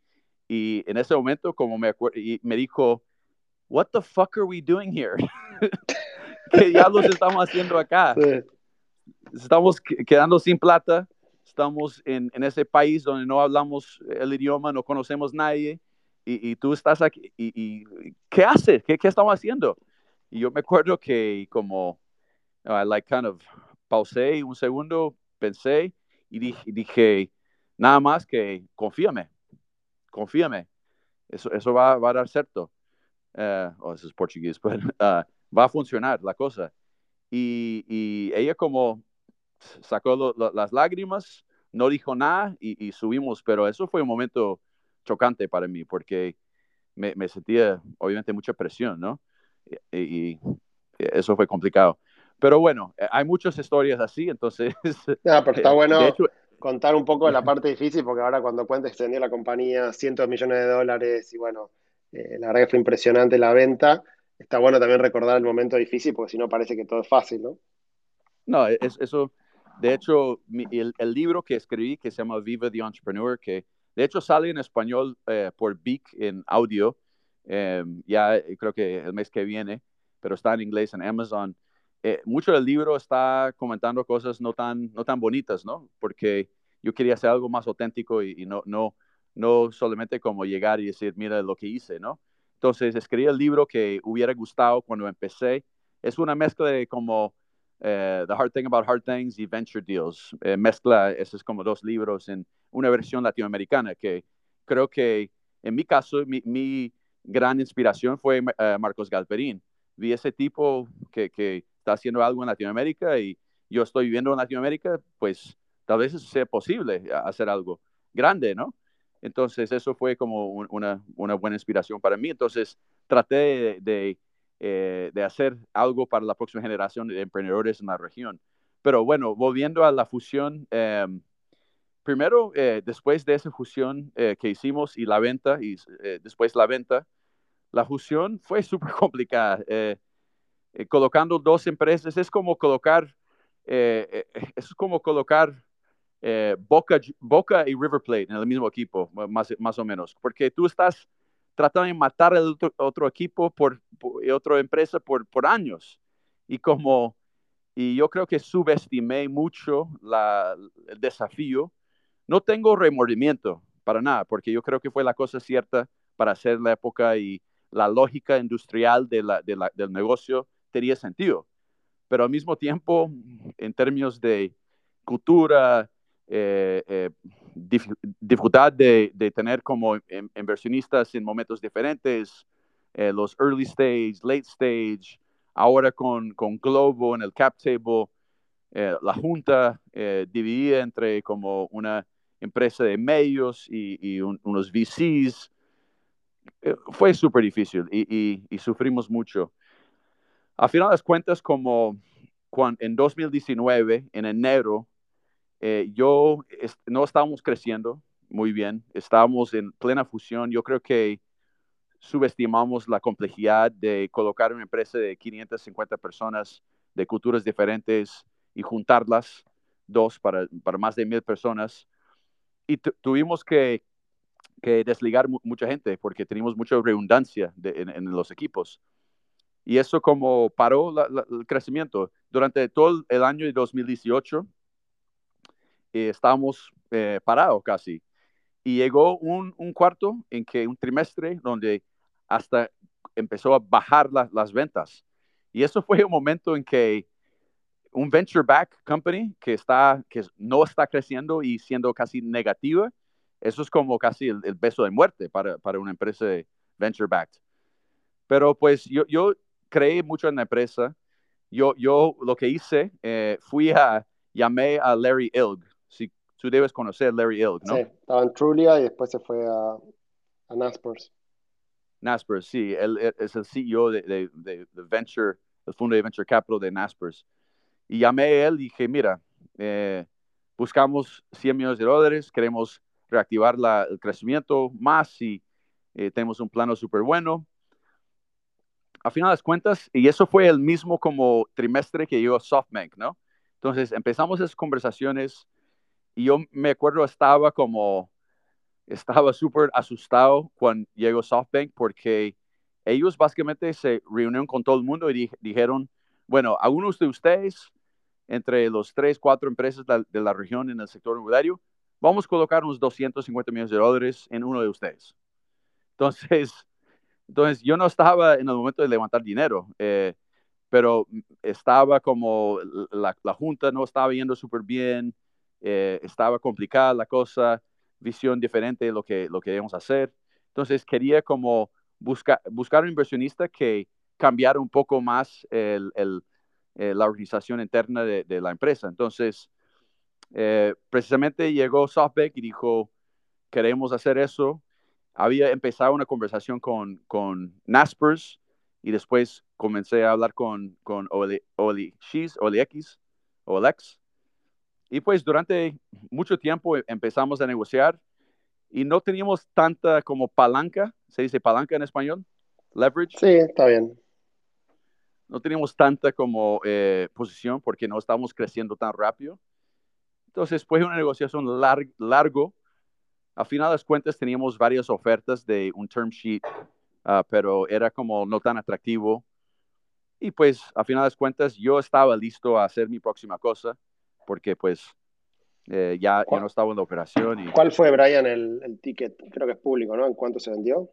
y, en ese momento como me, y me dijo, what the fuck are we doing here? ¿Qué diablos estamos haciendo acá? estamos quedando sin plata, estamos en, en, ese país donde no hablamos el idioma, no conocemos nadie, y, y tú estás aquí, y, y ¿qué haces? ¿Qué, ¿Qué, estamos haciendo? Y yo me acuerdo que como, uh, like kind of, pausé un segundo, pensé, y dije, dije nada más que confíame, confíame, eso, eso va, va a dar cierto. Uh, oh, eso es portugués, pero uh, va a funcionar la cosa. Y, y ella como sacó lo, lo, las lágrimas, no dijo nada y, y, subimos, pero eso fue un momento chocante para mí porque me, me sentía obviamente mucha presión, ¿no? Y, y, eso fue complicado. Pero bueno, eh, hay muchas historias así, entonces... No, pero está bueno hecho, contar un poco de la parte difícil porque ahora cuando cuentes se la compañía cientos de millones de dólares y bueno, eh, la verdad que fue impresionante la venta. Está bueno también recordar el momento difícil porque si no parece que todo es fácil, ¿no? No, es, eso, de hecho, mi, el, el, libro que escribí que se llama Viva the Entrepreneur, que de hecho sale en español eh, por Vic en audio, eh, ya creo que el mes que viene, pero está en inglés en Amazon. Eh, mucho del libro está comentando cosas no tan, no tan bonitas, ¿no? Porque yo quería hacer algo más auténtico y, y no, no, no solamente como llegar y decir, mira lo que hice, ¿no? Entonces escribí el libro que hubiera gustado cuando empecé. Es una mezcla de como uh, The Hard Thing About Hard Things y Venture Deals. Eh, mezcla esos como dos libros en una versión latinoamericana que creo que en mi caso, mi, mi gran inspiración fue uh, Marcos Galperín. Vi ese tipo que, que, está haciendo algo en Latinoamérica y yo estoy viviendo en Latinoamérica, pues tal vez sea posible hacer algo grande, ¿no? Entonces, eso fue como un, una, una, buena inspiración para mí. Entonces, traté de, de, eh, de, hacer algo para la próxima generación de emprendedores en la región. Pero bueno, volviendo a la fusión, eh, primero, eh, después de esa fusión eh, que hicimos y la venta, y después la venta, la fusión fue súper complicada. colocando dos empresas es como colocar, es como colocar Boca, Boca y River Plate en el mismo equipo, más, más o menos, porque tú estás tratando de matar al otro, otro equipo por, por, otra empresa por, por años. Y como, y yo creo que subestimé mucho la, el desafío. No tengo remordimiento para nada, porque yo creo que fue la cosa cierta para hacer la época y la lógica industrial de la, de la, del negocio tenía sentido. Pero al mismo tiempo, en términos de cultura, eh, eh, dif dificultad de, de, tener como inversionistas en momentos diferentes, eh, los early stage, late stage, ahora con, con Globo en el cap table, eh, la junta eh, dividida entre como una empresa de medios y, y un, unos VCs. Eh, fue súper difícil y, y, y, sufrimos mucho. A final de cuentas, como cuando, en 2019, en enero, eh, yo no estábamos creciendo muy bien, estábamos en plena fusión. Yo creo que subestimamos la complejidad de colocar una empresa de 550 personas de culturas diferentes y juntarlas dos para, para más de mil personas. Y tuvimos que, que, desligar mucha gente porque teníamos mucha redundancia en, en, los equipos. Y eso como paró el crecimiento. Durante todo el año de 2018, eh, estábamos eh, parados casi. Y llegó un, un, cuarto en que un trimestre donde hasta empezó a bajar la, las ventas. Y eso fue un momento en que un venture back company que, está, que no está creciendo y siendo casi negativa, eso es como casi el, el beso de muerte para, para, una empresa venture backed. Pero pues yo, yo creí mucho en la empresa. Yo, yo lo que hice, eh, fui a, llamé a Larry Ilg, tú debes conocer Larry Ilg, ¿no? Sí, estaba en Trulia y después se fue a, a Naspers. Naspers, sí, él, él es el CEO de, de, de, de, Venture, el fondo de Venture Capital de Naspers. Y llamé a él y dije, mira, eh, buscamos 100 millones de dólares, queremos reactivar la, el crecimiento más y eh, tenemos un plano súper bueno. A final de cuentas, y eso fue el mismo como trimestre que llegó SoftBank, ¿no? Entonces empezamos esas conversaciones y yo me acuerdo, estaba como, estaba súper asustado cuando llegó SoftBank porque ellos básicamente se reunieron con todo el mundo y di dijeron, bueno, algunos de ustedes entre los tres, cuatro empresas de la, región en el sector inmobiliario, vamos a colocar unos 250 millones de dólares en uno de ustedes. Entonces, entonces yo no estaba en el momento de levantar dinero, eh, pero estaba como la, junta no estaba yendo súper bien, eh, estaba complicada la cosa, visión diferente de lo que, lo que debemos hacer. Entonces quería como buscar, buscar un inversionista que cambiara un poco más eh, la organización interna de, la empresa. Entonces, eh, precisamente llegó SoftBank y dijo, queremos hacer eso. Había empezado una conversación con, con Naspers y después comencé a hablar con, con Oli, Oli Oli X. Y pues durante mucho tiempo empezamos a negociar y no teníamos tanta como palanca, se dice palanca en español, leverage. Sí, está bien. No teníamos tanta como eh, posición porque no estábamos creciendo tan rápido. Entonces fue una negociación largo. A final de cuentas teníamos varias ofertas de un term sheet, uh, pero era como no tan atractivo. Y pues a final de cuentas yo estaba listo a hacer mi próxima cosa porque pues eh, ya, ya, no estaba en la operación. Y... ¿Cuál fue, Brian, el, el, ticket? Creo que es público, ¿no? ¿En cuánto se vendió?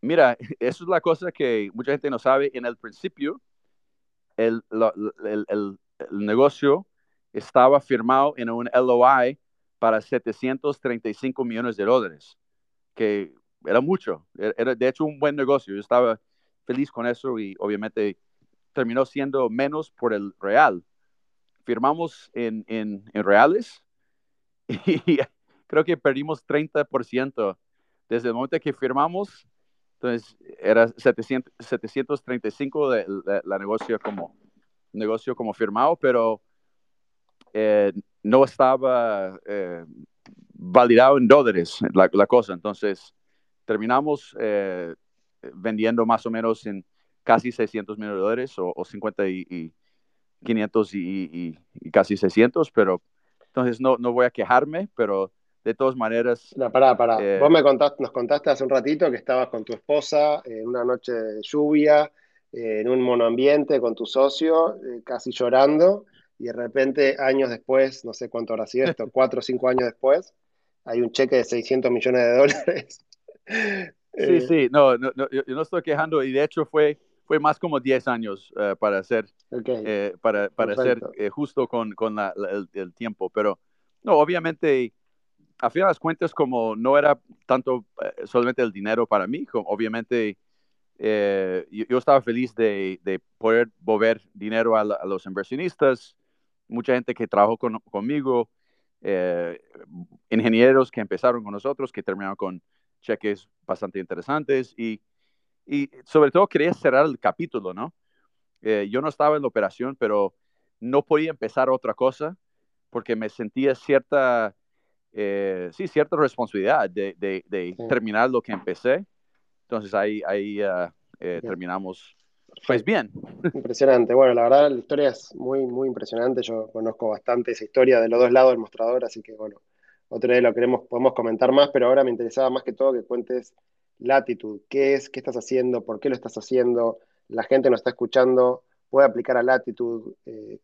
Mira, eso es la cosa que mucha gente no sabe. En el principio, el, el, el, negocio estaba firmado en un LOI para 735 millones de dólares, que era mucho, era de hecho un buen negocio. Yo estaba feliz con eso y obviamente terminó siendo menos por el real firmamos en, en, en reales y creo que perdimos 30% desde el momento que firmamos. Entonces era 700, 735 de, la negocio como negocio como firmado, pero eh, no estaba eh, validado en dólares la, la, cosa. Entonces terminamos eh, vendiendo más o menos en casi 600 millones de dólares o, o 50 y, y 500 y, casi 600, pero entonces no, no voy a quejarme, pero de todas maneras... No, pará, pará. Eh, Vos me contaste, nos contaste hace un ratito que estabas con tu esposa en una noche de lluvia, en un monoambiente con tu socio, eh, casi llorando, y de repente, años después, no sé cuánto habrá sido esto, cuatro o cinco años después, hay un cheque de 600 millones de dólares. Sí, sí, no, no, no, yo no estoy quejando, y de hecho fue fue más como 10 años uh, para hacer, eh, para, para ser eh, justo con, con la, la, el, el, tiempo. Pero, no, obviamente, a fin de cuentas, como no era tanto uh, solamente el dinero para mí, como, obviamente yo, yo, estaba feliz de, de poder mover dinero a, a, los inversionistas, mucha gente que trabajó con, conmigo, ingenieros que empezaron con nosotros, que terminaron con cheques bastante interesantes y y sobre todo quería cerrar el capítulo, ¿no? Eh, yo no estaba en la operación, pero no podía empezar otra cosa porque me sentía cierta, eh, sí, cierta responsabilidad de, de, de terminar lo que empecé. Entonces ahí, ahí uh, eh, terminamos, pues bien. Impresionante. Bueno, la verdad la historia es muy, muy impresionante. Yo conozco bastante esa historia de los dos lados del mostrador, así que bueno, otra vez lo queremos, podemos comentar más, pero ahora me interesaba más que todo que cuentes Latitud, ¿qué es? ¿Qué estás haciendo? ¿Por qué lo estás haciendo? La gente nos está escuchando, puede aplicar a Latitud. Eh,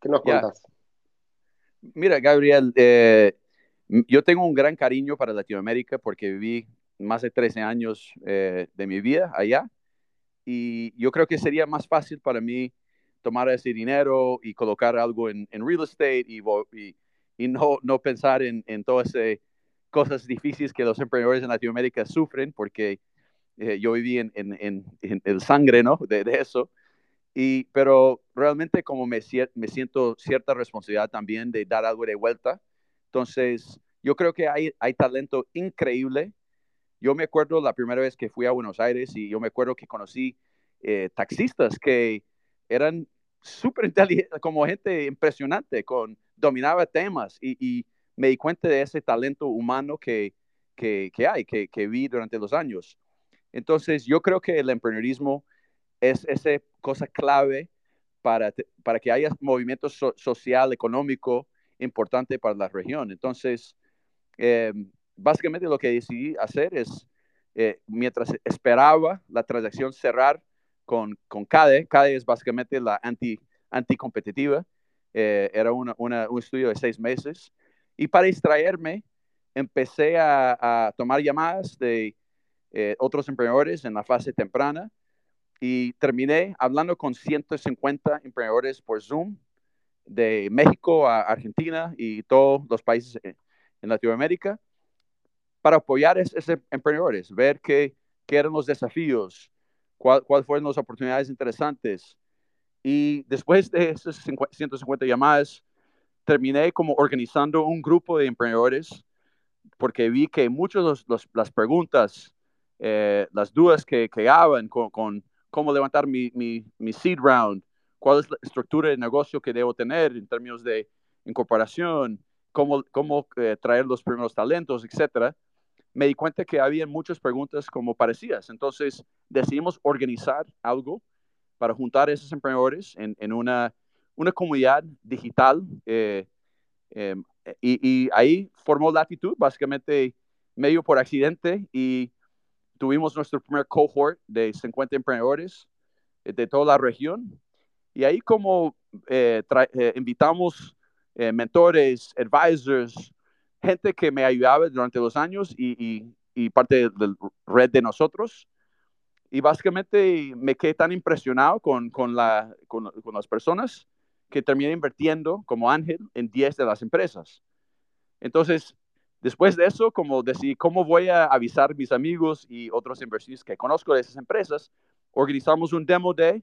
¿Qué nos cuentas? Mira, Gabriel, eh, yo tengo un gran cariño para Latinoamérica porque viví más de 13 años eh, de mi vida allá y yo creo que sería más fácil para mí tomar ese dinero y colocar algo en, en real estate y, y, y no, no, pensar en, en todo ese cosas difíciles que los emprendedores en Latinoamérica sufren, porque eh, yo viví en, en, en, el sangre, ¿no? De, de, eso. Y, pero realmente como me, me siento cierta responsabilidad también de dar algo de vuelta. Entonces, yo creo que hay, hay talento increíble. Yo me acuerdo la primera vez que fui a Buenos Aires y yo me acuerdo que conocí eh, taxistas que eran súper inteligentes, como gente impresionante, con, dominaba temas y, y me di cuenta de ese talento humano que, que, que hay, que, que, vi durante los años. Entonces, yo creo que el emprendedurismo es esa cosa clave para, para que haya movimiento social, económico importante para la región. Entonces, eh, básicamente lo que decidí hacer es, eh, mientras esperaba la transacción cerrar con, con CADE, CADE es básicamente la anti, anticompetitiva. Eh, era un estudio de seis meses. Y para distraerme, empecé a, tomar llamadas de eh, otros emprendedores en la fase temprana y terminé hablando con 150 emprendedores por Zoom de México a Argentina y todos los países en Latinoamérica para apoyar a esos emprendedores, ver qué, qué eran los desafíos, cuáles fueron las oportunidades interesantes. Y después de esas 150 llamadas, terminé como organizando un grupo de emprendedores porque vi que muchas de las preguntas, eh, las dudas que, que con, con, cómo levantar mi, mi, mi, seed round, cuál es la estructura de negocio que debo tener en términos de incorporación, cómo, cómo eh, traer los primeros talentos, etcétera, me di cuenta que había muchas preguntas como parecidas. Entonces decidimos organizar algo para juntar a esos emprendedores en, en una, una comunidad digital eh, em, y, ahí formó Latitud, básicamente medio por accidente y tuvimos nuestro primer cohort de 50 emprendedores eh, de toda la región y ahí como eh, invitamos mentores, advisors, gente que me ayudaba durante los años y, parte de la red de nosotros. Y básicamente me quedé tan impresionado con, con las personas que terminé invirtiendo como ángel en 10 de las empresas. Entonces, después de eso, como decidí cómo voy a avisar a mis amigos y otros inversionistas que conozco de esas empresas, organizamos un demo day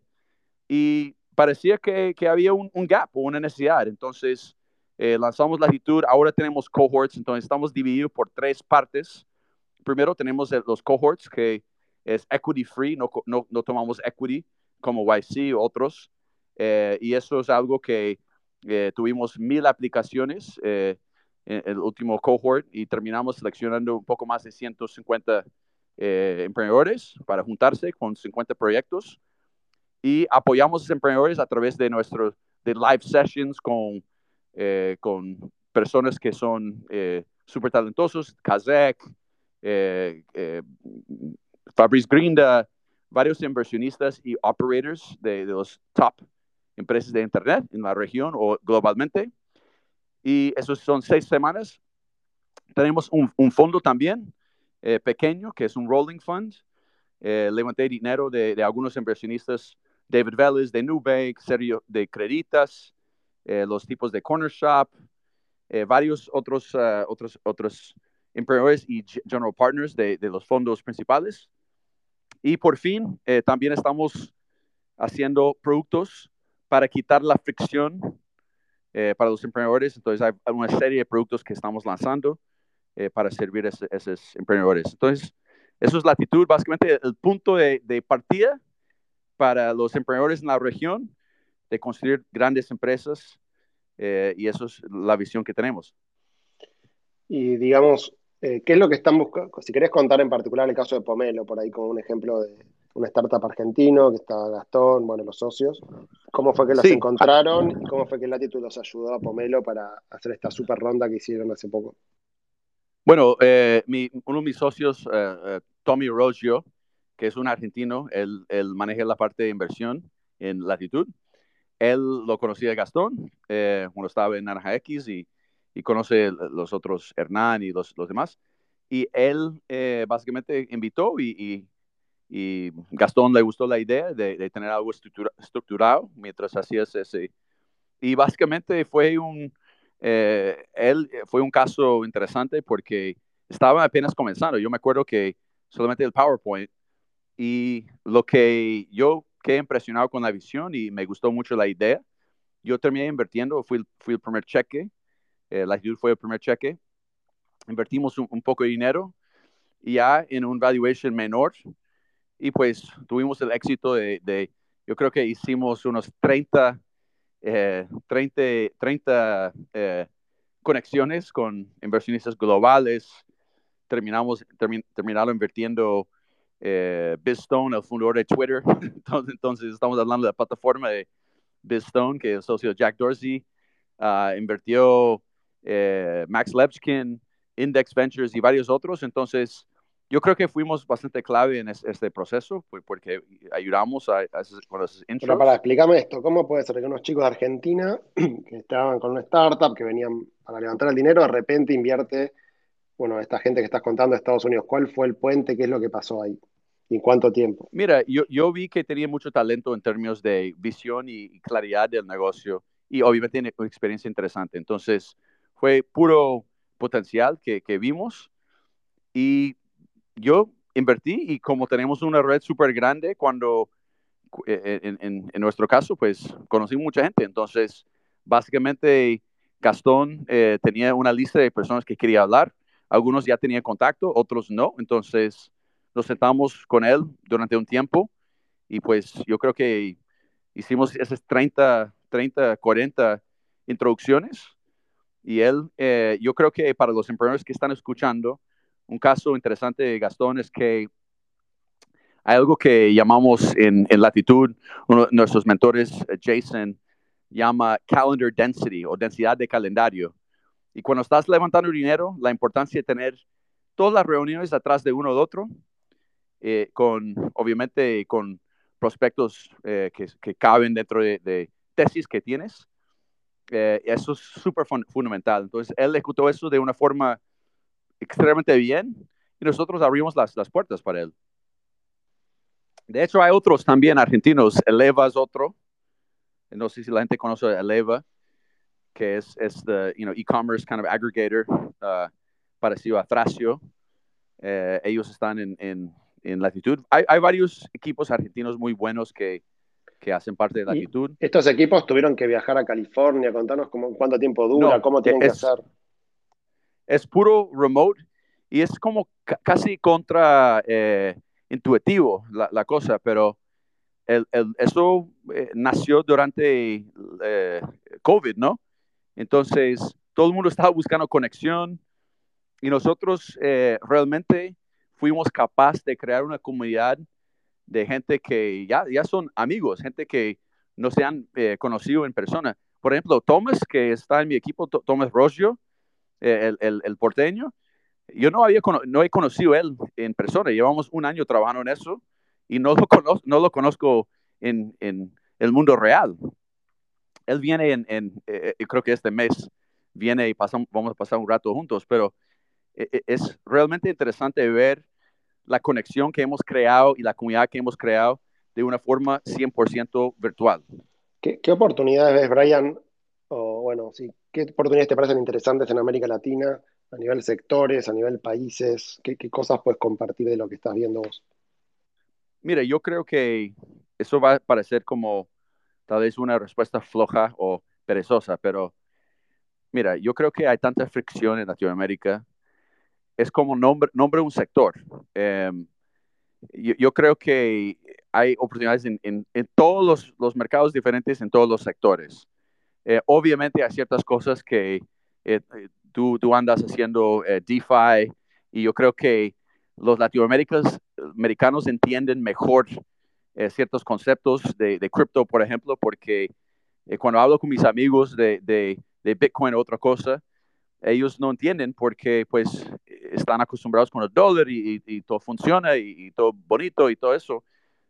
y parecía que, que había un, un, gap o una necesidad. Entonces, eh, lanzamos Latitud, ahora tenemos cohorts, entonces estamos divididos por tres partes. Primero tenemos los cohorts, que es equity free, no, no, no tomamos equity como YC u otros. Eh, y eso es algo que eh, tuvimos mil aplicaciones en el último cohort y terminamos seleccionando un poco más de 150 emprendedores para juntarse con 50 proyectos. Y apoyamos a esos emprendedores a través de nuestros de live sessions con eh, con personas que son eh, súper talentosos, Kazek, eh, eh, Fabrice Grinda, varios inversionistas y operators de, de, los top empresas de Internet en la región o globalmente. Y esos son seis semanas. Tenemos un, un fondo también pequeño, que es un rolling fund. levanté dinero de, de, algunos inversionistas, David Vélez de Nubank, Sergio de Creditas, eh, los tipos de corner shop, eh, varios otros, uh, otros, otros emprendedores y general partners de, de, los fondos principales. Y por fin, eh, también estamos haciendo productos para quitar la fricción para los emprendedores. Entonces, hay una serie de productos que estamos lanzando para servir a, esos emprendedores. Entonces, eso es la actitud, básicamente el punto de, partida para los emprendedores en la región de construir grandes empresas eh, y eso es la visión que tenemos. Y digamos, eh, ¿qué es lo que están buscando? Si querés contar en particular el caso de Pomelo, por ahí como un ejemplo de una startup argentino que está Gastón, bueno, los socios, ¿cómo fue que los encontraron y cómo fue que Latitud los ayudó a Pomelo para hacer esta super ronda que hicieron hace poco? Bueno, eh, uno de mis socios, Tommy Rogio, que es un argentino, él, él maneja la parte de inversión en Latitud él lo conocía de Gastón eh, cuando estaba en Naranja X y, y conoce los otros Hernán y los, los demás. Y él eh, básicamente invitó y, y, Gastón le gustó la idea de, tener algo estructurado mientras hacías ese. Y básicamente fue un, eh, él fue un caso interesante porque estaba apenas comenzando. Yo me acuerdo que solamente el PowerPoint y lo que yo quedé impresionado con la visión y me gustó mucho la idea. Yo terminé invirtiendo, fui, el primer cheque, eh, la fue el primer cheque. Invertimos un, poco de dinero y ya en un valuation menor y pues tuvimos el éxito de, de yo creo que hicimos unos 30, eh, 30, 30 eh, conexiones con inversionistas globales. Terminamos, termin, terminaron invirtiendo eh, BizStone, el fundador de Twitter. Entonces, estamos hablando de la plataforma de BizStone, que el socio Jack Dorsey uh, invirtió eh, Max Levchkin, Index Ventures y varios otros. Entonces, yo creo que fuimos bastante clave en este proceso porque ayudamos a, esos, Pero para explicarme esto, ¿cómo puede ser que unos chicos de Argentina que estaban con una startup, que venían para levantar el dinero, de repente invierte, bueno, esta gente que estás contando de Estados Unidos, ¿cuál fue el puente? ¿Qué es lo que pasó ahí? ¿Y en cuánto tiempo? Mira, yo, yo vi que tenía mucho talento en términos de visión y claridad del negocio y obviamente tiene una experiencia interesante. Entonces, fue puro potencial que, que vimos y yo invertí y como tenemos una red súper grande, cuando eh, en, en, nuestro caso, pues conocí mucha gente. Entonces, básicamente, Gastón eh, tenía una lista de personas que quería hablar. Algunos ya tenían contacto, otros no. Entonces, nos sentamos con él durante un tiempo y pues yo creo que hicimos esas 30, 30, 40 introducciones. Y él, eh, yo creo que para los emprendedores que están escuchando, un caso interesante de Gastón es que hay algo que llamamos en, latitud, uno de nuestros mentores, eh, Jason, llama calendar density o densidad de calendario. Y cuando estás levantando dinero, la importancia de tener todas las reuniones atrás de uno de otro, eh, con, obviamente, con prospectos eh, que, caben dentro de, tesis que tienes, eso es súper fundamental. Entonces, él ejecutó eso de una forma extremadamente bien y nosotros abrimos las, las puertas para él. De hecho, hay otros también argentinos. Eleva es otro. No sé si la gente conoce a Eleva, que es, es the, you know, e-commerce kind of aggregator, uh, parecido a Tracio. Eh, ellos están en, en, en Latitud. Hay, hay, varios equipos argentinos muy buenos que, que hacen parte de Latitud. ¿Estos equipos tuvieron que viajar a California? Contanos cómo, cuánto tiempo dura, cómo tienen que hacer es puro remote y es como casi contra eh, intuitivo la, cosa, pero eso eh, nació durante eh, COVID, ¿no? Entonces, todo el mundo estaba buscando conexión y nosotros realmente fuimos capaces de crear una comunidad de gente que ya, ya son amigos, gente que no se han conocido en persona. Por ejemplo, Thomas, que está en mi equipo, Thomas Rosio, el, el, porteño, yo no, había, no he conocido él en persona, llevamos un año trabajando en eso y no lo, conozco, no lo conozco en, en el mundo real. Él viene en, en eh, eh, creo que este mes viene y pasamos, vamos a pasar un rato juntos, pero eh, es realmente interesante ver la conexión que hemos creado y la comunidad que hemos creado de una forma 100% virtual. ¿Qué, ¿Qué, oportunidades ves, Brian, o bueno, sí, ¿qué oportunidades te parecen interesantes en América Latina a nivel sectores, a nivel países? ¿Qué, cosas puedes compartir de lo que estás viendo vos? Mira, yo creo que eso va a parecer como tal vez una respuesta floja o perezosa, pero mira, yo creo que hay tanta fricción en Latinoamérica. Es como nombre, nombre un sector. Em, yo, creo que hay oportunidades en, todos los, mercados diferentes, en todos los sectores. Eh, obviamente hay ciertas cosas que eh, tú, tú, andas haciendo eh, DeFi y yo creo que los latinoamericanos entienden mejor ciertos conceptos de, de cripto, por ejemplo, porque cuando hablo con mis amigos de, de, de, Bitcoin o otra cosa, ellos no entienden porque pues están acostumbrados con el dólar y, y, todo funciona y, todo bonito y todo eso.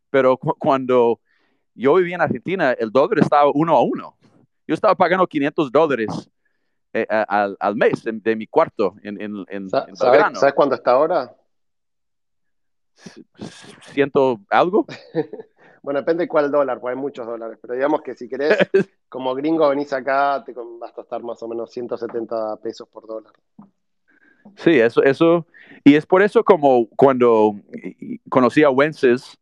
Pero cuando yo vivía en Argentina, el dólar estaba uno a uno. Yo estaba pagando 500 dólares eh, al, al, mes de, mi cuarto en, en, en, ¿Sabes. ¿Sabes cuánto está ahora? ¿Ciento algo? bueno, depende de cuál dólar, porque hay muchos dólares, pero digamos que si querés, como gringo venís acá, te vas a estar más o menos 170 pesos por dólar. Sí, eso, eso, y es por eso como cuando conocí a Wences,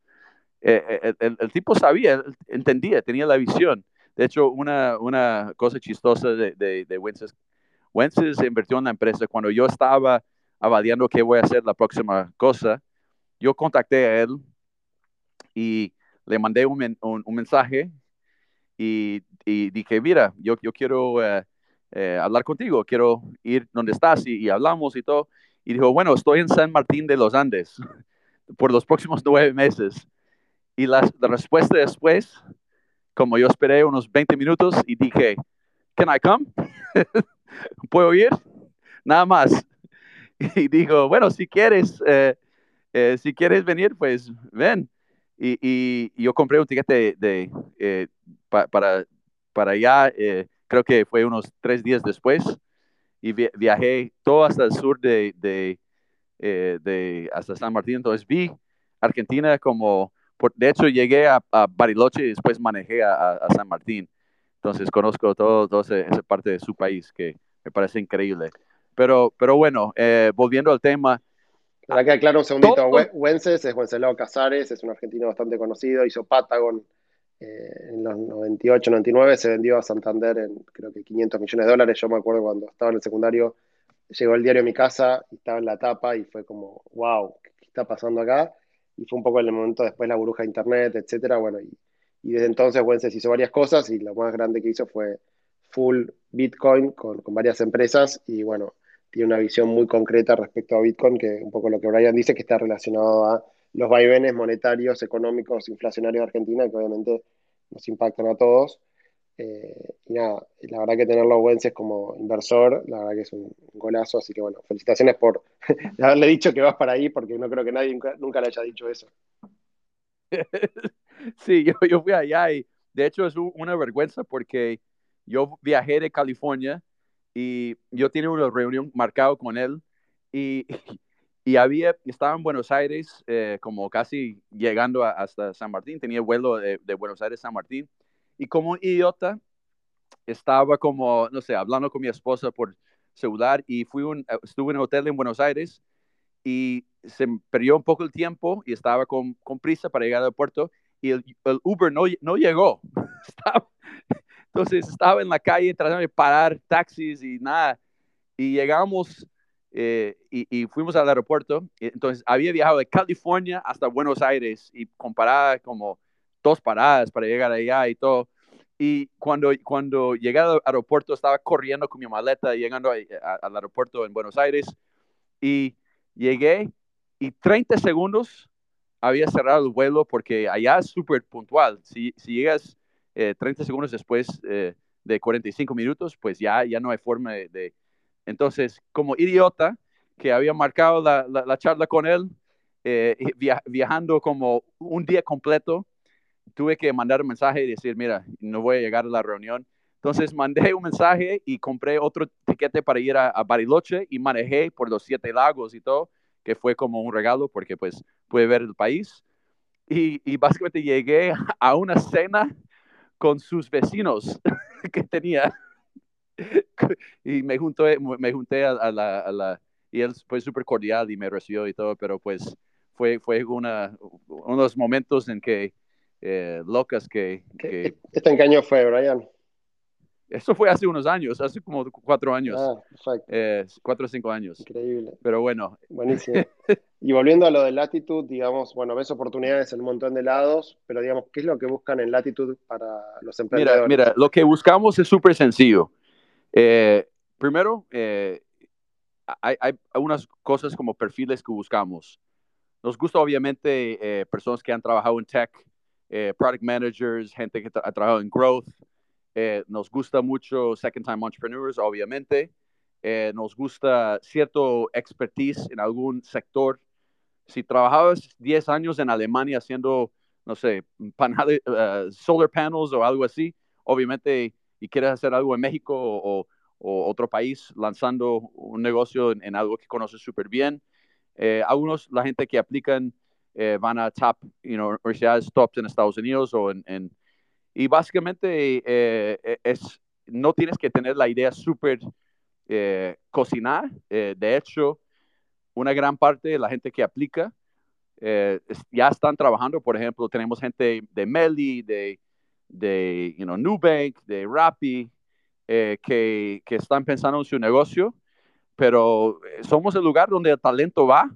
eh, eh, el, el, tipo sabía, entendía, tenía la visión. De hecho, una, una cosa chistosa de, de, de Wences, Wences invirtió en la empresa. Cuando yo estaba avaliando qué voy a hacer la próxima cosa, yo contacté a él y le mandé un, un, mensaje y, y, dije, mira, yo, yo quiero eh, hablar contigo, quiero ir donde estás y, y, hablamos y todo. Y dijo, bueno, estoy en San Martín de los Andes por los próximos nueve meses. Y la, la respuesta después como yo esperé unos 20 minutos y dije, can I come? ¿Puedo ir? Nada más. Y dijo, bueno, si quieres, eh, eh, si quieres venir, pues ven. Y, y, yo compré un tiquete de, eh, para, para allá, creo que fue unos tres días después, y viajé todo hasta el sur de, de, de, hasta San Martín. Entonces vi Argentina como, por, de hecho llegué a, Bariloche y después manejé a, a, San Martín. Entonces conozco todo, toda esa parte de su país que me parece increíble. Pero, pero bueno, volviendo al tema, para que aclaro un segundito, Wences es Wenceslao Casares, es un argentino bastante conocido, hizo Patagon eh, en los 98, 99, se vendió a Santander en creo que 500 millones de dólares. Yo me acuerdo cuando estaba en el secundario, llegó el diario a mi casa y estaba en la tapa y fue como, wow, ¿qué está pasando acá? Y fue un poco el momento después la burbuja de internet, etcétera. Bueno, y, desde entonces Wences hizo varias cosas y lo más grande que hizo fue full Bitcoin con, con varias empresas y bueno, tiene una visión muy concreta respecto a Bitcoin, que un poco lo que Brian dice, que está relacionado a los vaivenes monetarios, económicos, inflacionarios de Argentina, que obviamente nos impactan a todos. Eh, y nada, la verdad que tenerlo a Wences como inversor, la verdad que es un golazo, así que bueno, felicitaciones por haberle dicho que vas para ahí, porque no creo que nadie nunca, le haya dicho eso. Sí, yo, yo fui allá y de hecho es una vergüenza porque yo viajé de California y yo tenía una reunión marcada con él y, y había, estaba en Buenos Aires, eh, como casi llegando hasta San Martín, tenía vuelo de, Buenos Aires a San Martín, y como idiota, estaba como, no sé, hablando con mi esposa por celular y fui un, estuve en un hotel en Buenos Aires y se perdió un poco el tiempo y estaba con, con prisa para llegar al aeropuerto y el, el Uber no, no llegó. estaba, entonces estaba en la calle tratando de parar taxis y nada. Y llegamos eh, y, fuimos al aeropuerto. Entonces había viajado de California hasta Buenos Aires y comparaba como dos paradas para llegar allá y todo. Y cuando, cuando llegué al aeropuerto estaba corriendo con mi maleta, llegando al aeropuerto en Buenos Aires. Y llegué y 30 segundos había cerrado el vuelo porque allá es súper puntual. Si, si llegas 30 eh, segundos después eh, de 45 minutos, pues ya, ya no hay forma de, Entonces, como idiota, que había marcado la, la, charla con él, eh, viajando como un día completo, tuve que mandar un mensaje y decir, mira, no voy a llegar a la reunión. Entonces mandé un mensaje y compré otro tiquete para ir a, Bariloche y manejé por los siete lagos y todo, que fue como un regalo porque pues pude ver el país. Y, y básicamente llegué a una cena con sus vecinos que tenía. y me, junté, me junté a, la, Y él fue súper cordial y me recibió y todo, pero pues fue, fue una, unos momentos en que eh, locas que, que... ¿Este en qué año fue, Brian? Eso fue hace unos años, hace como cuatro años. Ah, perfecto. Eh, cuatro o cinco años. Increíble. Pero bueno. Buenísimo. y volviendo a lo de Latitude, digamos, bueno, ves oportunidades en un montón de lados, pero digamos, ¿qué es lo que buscan en Latitude para los emprendedores? Mira, mira lo que buscamos es súper sencillo. Eh, primero, eh, hay, hay, unas cosas como perfiles que buscamos. Nos gusta obviamente personas que han trabajado en tech, product managers, gente que ha trabajado en growth, eh, nos gusta mucho Second Time Entrepreneurs, obviamente. Eh, nos gusta cierto expertise en algún sector. Si trabajabas 10 años en Alemania haciendo, no sé, uh, solar panels o algo así, obviamente, y quieres hacer algo en México o, otro país lanzando un negocio en, algo que conoces súper bien. Eh, algunos, la gente que aplican, van a top, you know, universidades tops en Estados Unidos o en, en y básicamente eh, eh, es, no tienes que tener la idea súper eh, cocinar. de hecho, una gran parte de la gente que aplica ya están trabajando. Por ejemplo, tenemos gente de Meli, de, de you know, Nubank, de Rappi, que, que están pensando en su negocio, pero somos el lugar donde el talento va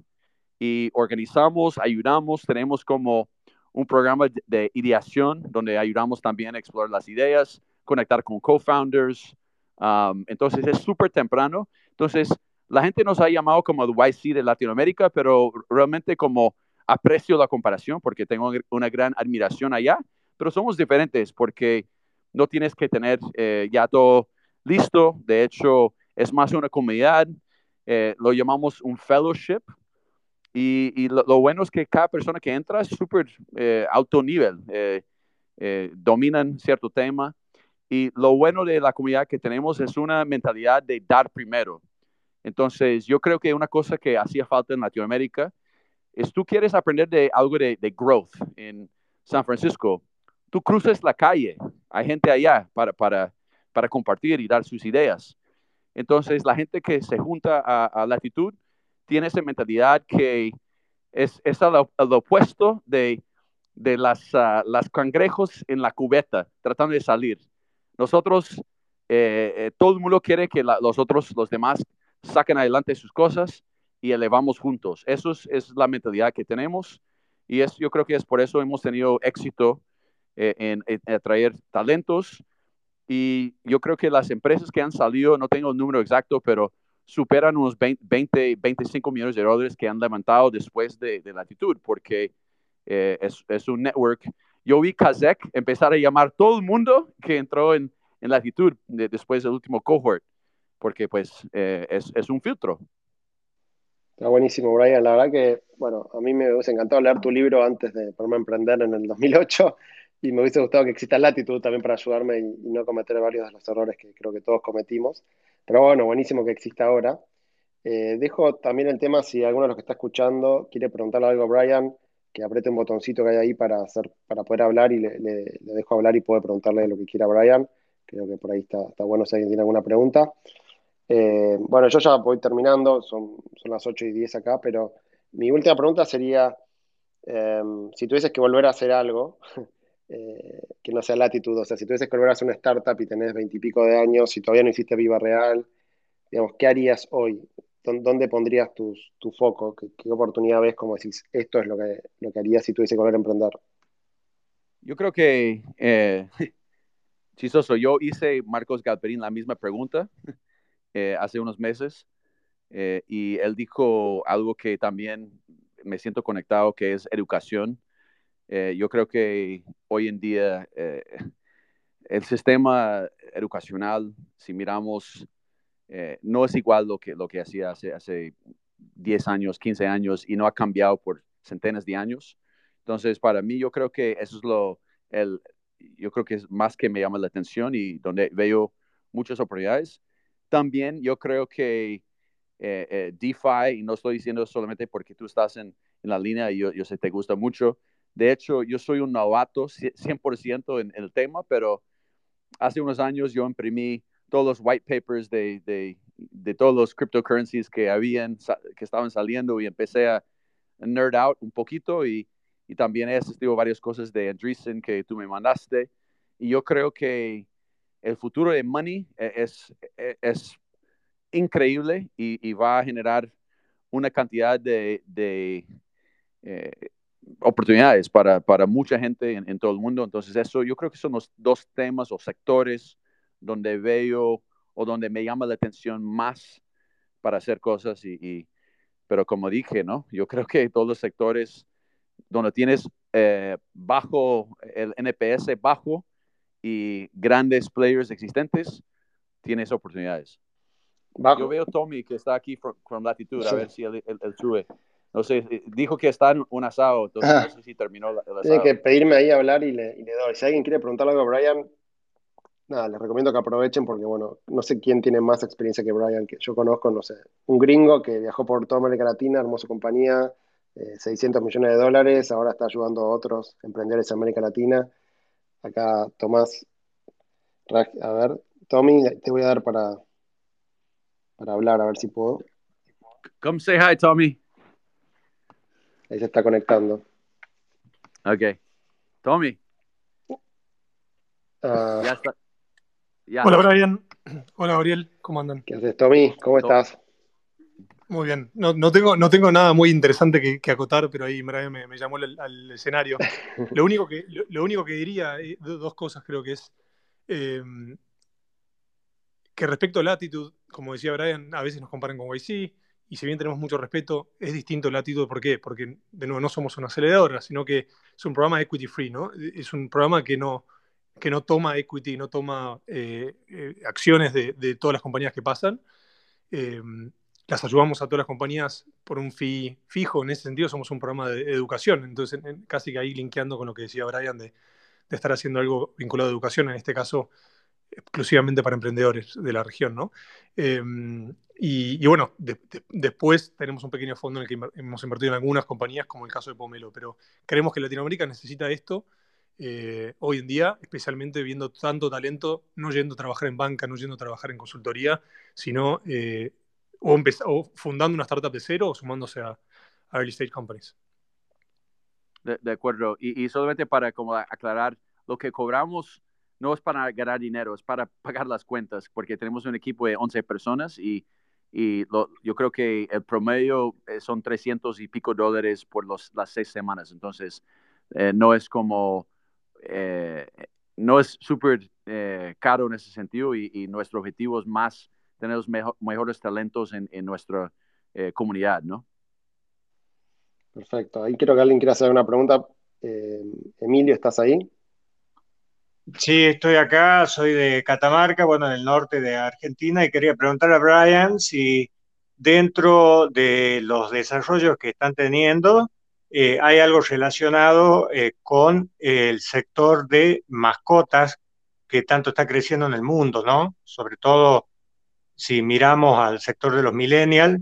y organizamos, ayudamos, tenemos como un programa de ideación donde ayudamos también a explorar las ideas, conectar con co-founders. Um, entonces es súper temprano. Entonces la gente nos ha llamado como el YC de Latinoamérica, pero realmente como aprecio la comparación porque tengo una gran admiración allá, pero somos diferentes porque no tienes que tener eh, ya todo listo. De hecho, es más una comunidad. Eh, lo llamamos un fellowship Y, lo, bueno es que cada persona que entra es súper eh, alto nivel, eh, eh, dominan cierto tema. Y lo bueno de la comunidad que tenemos es una mentalidad de dar primero. Entonces, yo creo que una cosa que hacía falta en Latinoamérica es tú quieres aprender de algo de, de growth en San Francisco, tú cruces la calle, hay gente allá para, para, para compartir y dar sus ideas. Entonces, la gente que se junta a, Latitud tiene esa mentalidad que es, es al, opuesto de, de las, uh, las cangrejos en la cubeta, tratando de salir. Nosotros, eh, eh, todo el mundo quiere que los otros, los demás, saquen adelante sus cosas y elevamos juntos. Eso es, es la mentalidad que tenemos y es, yo creo que es por eso hemos tenido éxito eh, en, atraer talentos. Y yo creo que las empresas que han salido, no tengo el número exacto, pero superan unos 20, 25 millones de dólares que han levantado después de, Latitud, porque eh, es, un network. Yo vi Kazek empezar a llamar todo el mundo que entró en, en Latitud después del último cohort, porque pues eh, es, es, un filtro. Está buenísimo, Brian. La verdad que, bueno, a mí me hubiese encantado leer tu libro antes de ponerme a emprender en el 2008 y me hubiese gustado que exista latitud también para ayudarme y, no cometer varios de los errores que creo que todos cometimos. Pero bueno, buenísimo que exista ahora. Eh, dejo también el tema, si alguno de los que está escuchando quiere preguntarle algo a Brian, que apriete un botoncito que hay ahí para, hacer, para poder hablar y le, dejo hablar y puede preguntarle lo que quiera a Brian. Creo que por ahí está, está bueno si alguien tiene alguna pregunta. Eh, bueno, yo ya voy terminando, son, son las 8 y 10 acá, pero mi última pregunta sería, eh, si tuvieses que volver a hacer algo, Eh, que no sea latitud. O sea, si tuvieses que volver a una startup y tenés veintipico de años y todavía no hiciste Viva Real, digamos, ¿qué harías hoy? ¿Dónde pondrías tu foco? ¿Qué, oportunidad ves como decís, esto es lo que, lo que harías si tuviese que volver a emprender? Yo creo que, eh, chistoso, yo hice Marcos Galperín la misma pregunta eh, hace unos meses eh, y él dijo algo que también me siento conectado, que es educación. Eh, yo creo que hoy en día eh, el sistema educacional, si miramos, eh, no es igual lo que, lo que hacía hace, hace 10 años, 15 años y no ha cambiado por centenas de años. Entonces, para mí, yo creo que eso es lo, el, yo creo que es más que me llama la atención y donde veo muchas oportunidades. También yo creo que DeFi, y no estoy diciendo solamente porque tú estás en, en la línea y yo, yo sé te gusta mucho, de hecho, yo soy un novato 100% en, el tema, pero hace unos años yo imprimí todos los white papers de, de, todos los cryptocurrencies que habían, que estaban saliendo y empecé a nerd out un poquito y, y también he asistido a varias cosas de Andreessen que tú me mandaste. Y yo creo que el futuro de Money e, es, e, es, increíble y, y, va a generar una cantidad de, de eh, oportunidades para, para mucha gente en, todo el mundo. Entonces, eso yo creo que son los dos temas o sectores donde veo o donde me llama la atención más para hacer cosas. Y, pero como dije, ¿no? Yo creo que todos los sectores donde tienes eh, bajo, el NPS bajo y grandes players existentes, tienes oportunidades. Yo veo Tommy que está aquí from, Latitud, a ver si él, él sube. No sé, dijo que está en un asado, entonces no sé si terminó el asado. Tiene que pedirme ahí a hablar y le, doy. Si alguien quiere preguntar algo a Brian, nada, les recomiendo que aprovechen porque, bueno, no sé quién tiene más experiencia que Brian, que yo conozco, no sé, un gringo que viajó por toda América Latina, hermosa compañía, 600 eh, millones de dólares, ahora está ayudando a otros emprendedores en América Latina. Acá Tomás, a ver, Tommy, te voy a dar para, para hablar, a ver si puedo. Come say hi, Tommy. Ahí se está conectando. Ok. Tommy. Ah. ya está. Hola, Brian. Hola, Gabriel. ¿Cómo andan? ¿Qué haces, Tommy? ¿Cómo estás? Muy bien. No, no, tengo, no tengo nada muy interesante que, acotar, pero ahí me, me llamó al, escenario. lo, único que, lo, único que diría, eh, dos cosas creo que es em, que respecto a la actitud, como decía Brian, a veces nos comparan con YC, y si bien tenemos mucho respeto, es distinto el actitud. ¿Por qué? Porque, de nuevo, no somos una aceleradora, sino que es un programa equity free, ¿no? Es un programa que no, que no toma equity, no toma eh, eh, acciones de, todas las compañías que pasan. Em, las ayudamos a todas las compañías por un fee fijo. En ese sentido, somos un programa de educación. Entonces, casi que ahí linkeando con lo que decía Brian de, estar haciendo algo vinculado a educación, en este caso, exclusivamente para emprendedores de la región, ¿no? Em, y, bueno, después tenemos un pequeño fondo en el que hemos invertido en algunas compañías, como el caso de Pomelo, pero creemos que Latinoamérica necesita esto eh, hoy en día, especialmente viendo tanto talento, no yendo a trabajar en banca, no yendo a trabajar en consultoría, sino eh, o, fundando una startup de cero o sumándose a, early stage companies. De, acuerdo. Y, solamente para como aclarar, lo que cobramos no es para ganar dinero, es para pagar las cuentas, porque tenemos un equipo de 11 personas y, y yo creo que el promedio eh, son 300 y pico dólares por los, las seis semanas. Entonces, eh, no es como, eh, no es súper caro en ese sentido y, y, nuestro objetivo es más tener los mejores talentos en, nuestra eh, comunidad, ¿no? Perfecto. Ahí quiero que alguien quiera hacer una pregunta. Eh, Emilio, ¿estás ahí? Sí, estoy acá, soy de Catamarca, bueno, en el norte de Argentina, y quería preguntar a Brian si dentro de los desarrollos que están teniendo eh, hay algo relacionado con el sector de mascotas que tanto está creciendo en el mundo, ¿no? Sobre todo si miramos al sector de los millennials,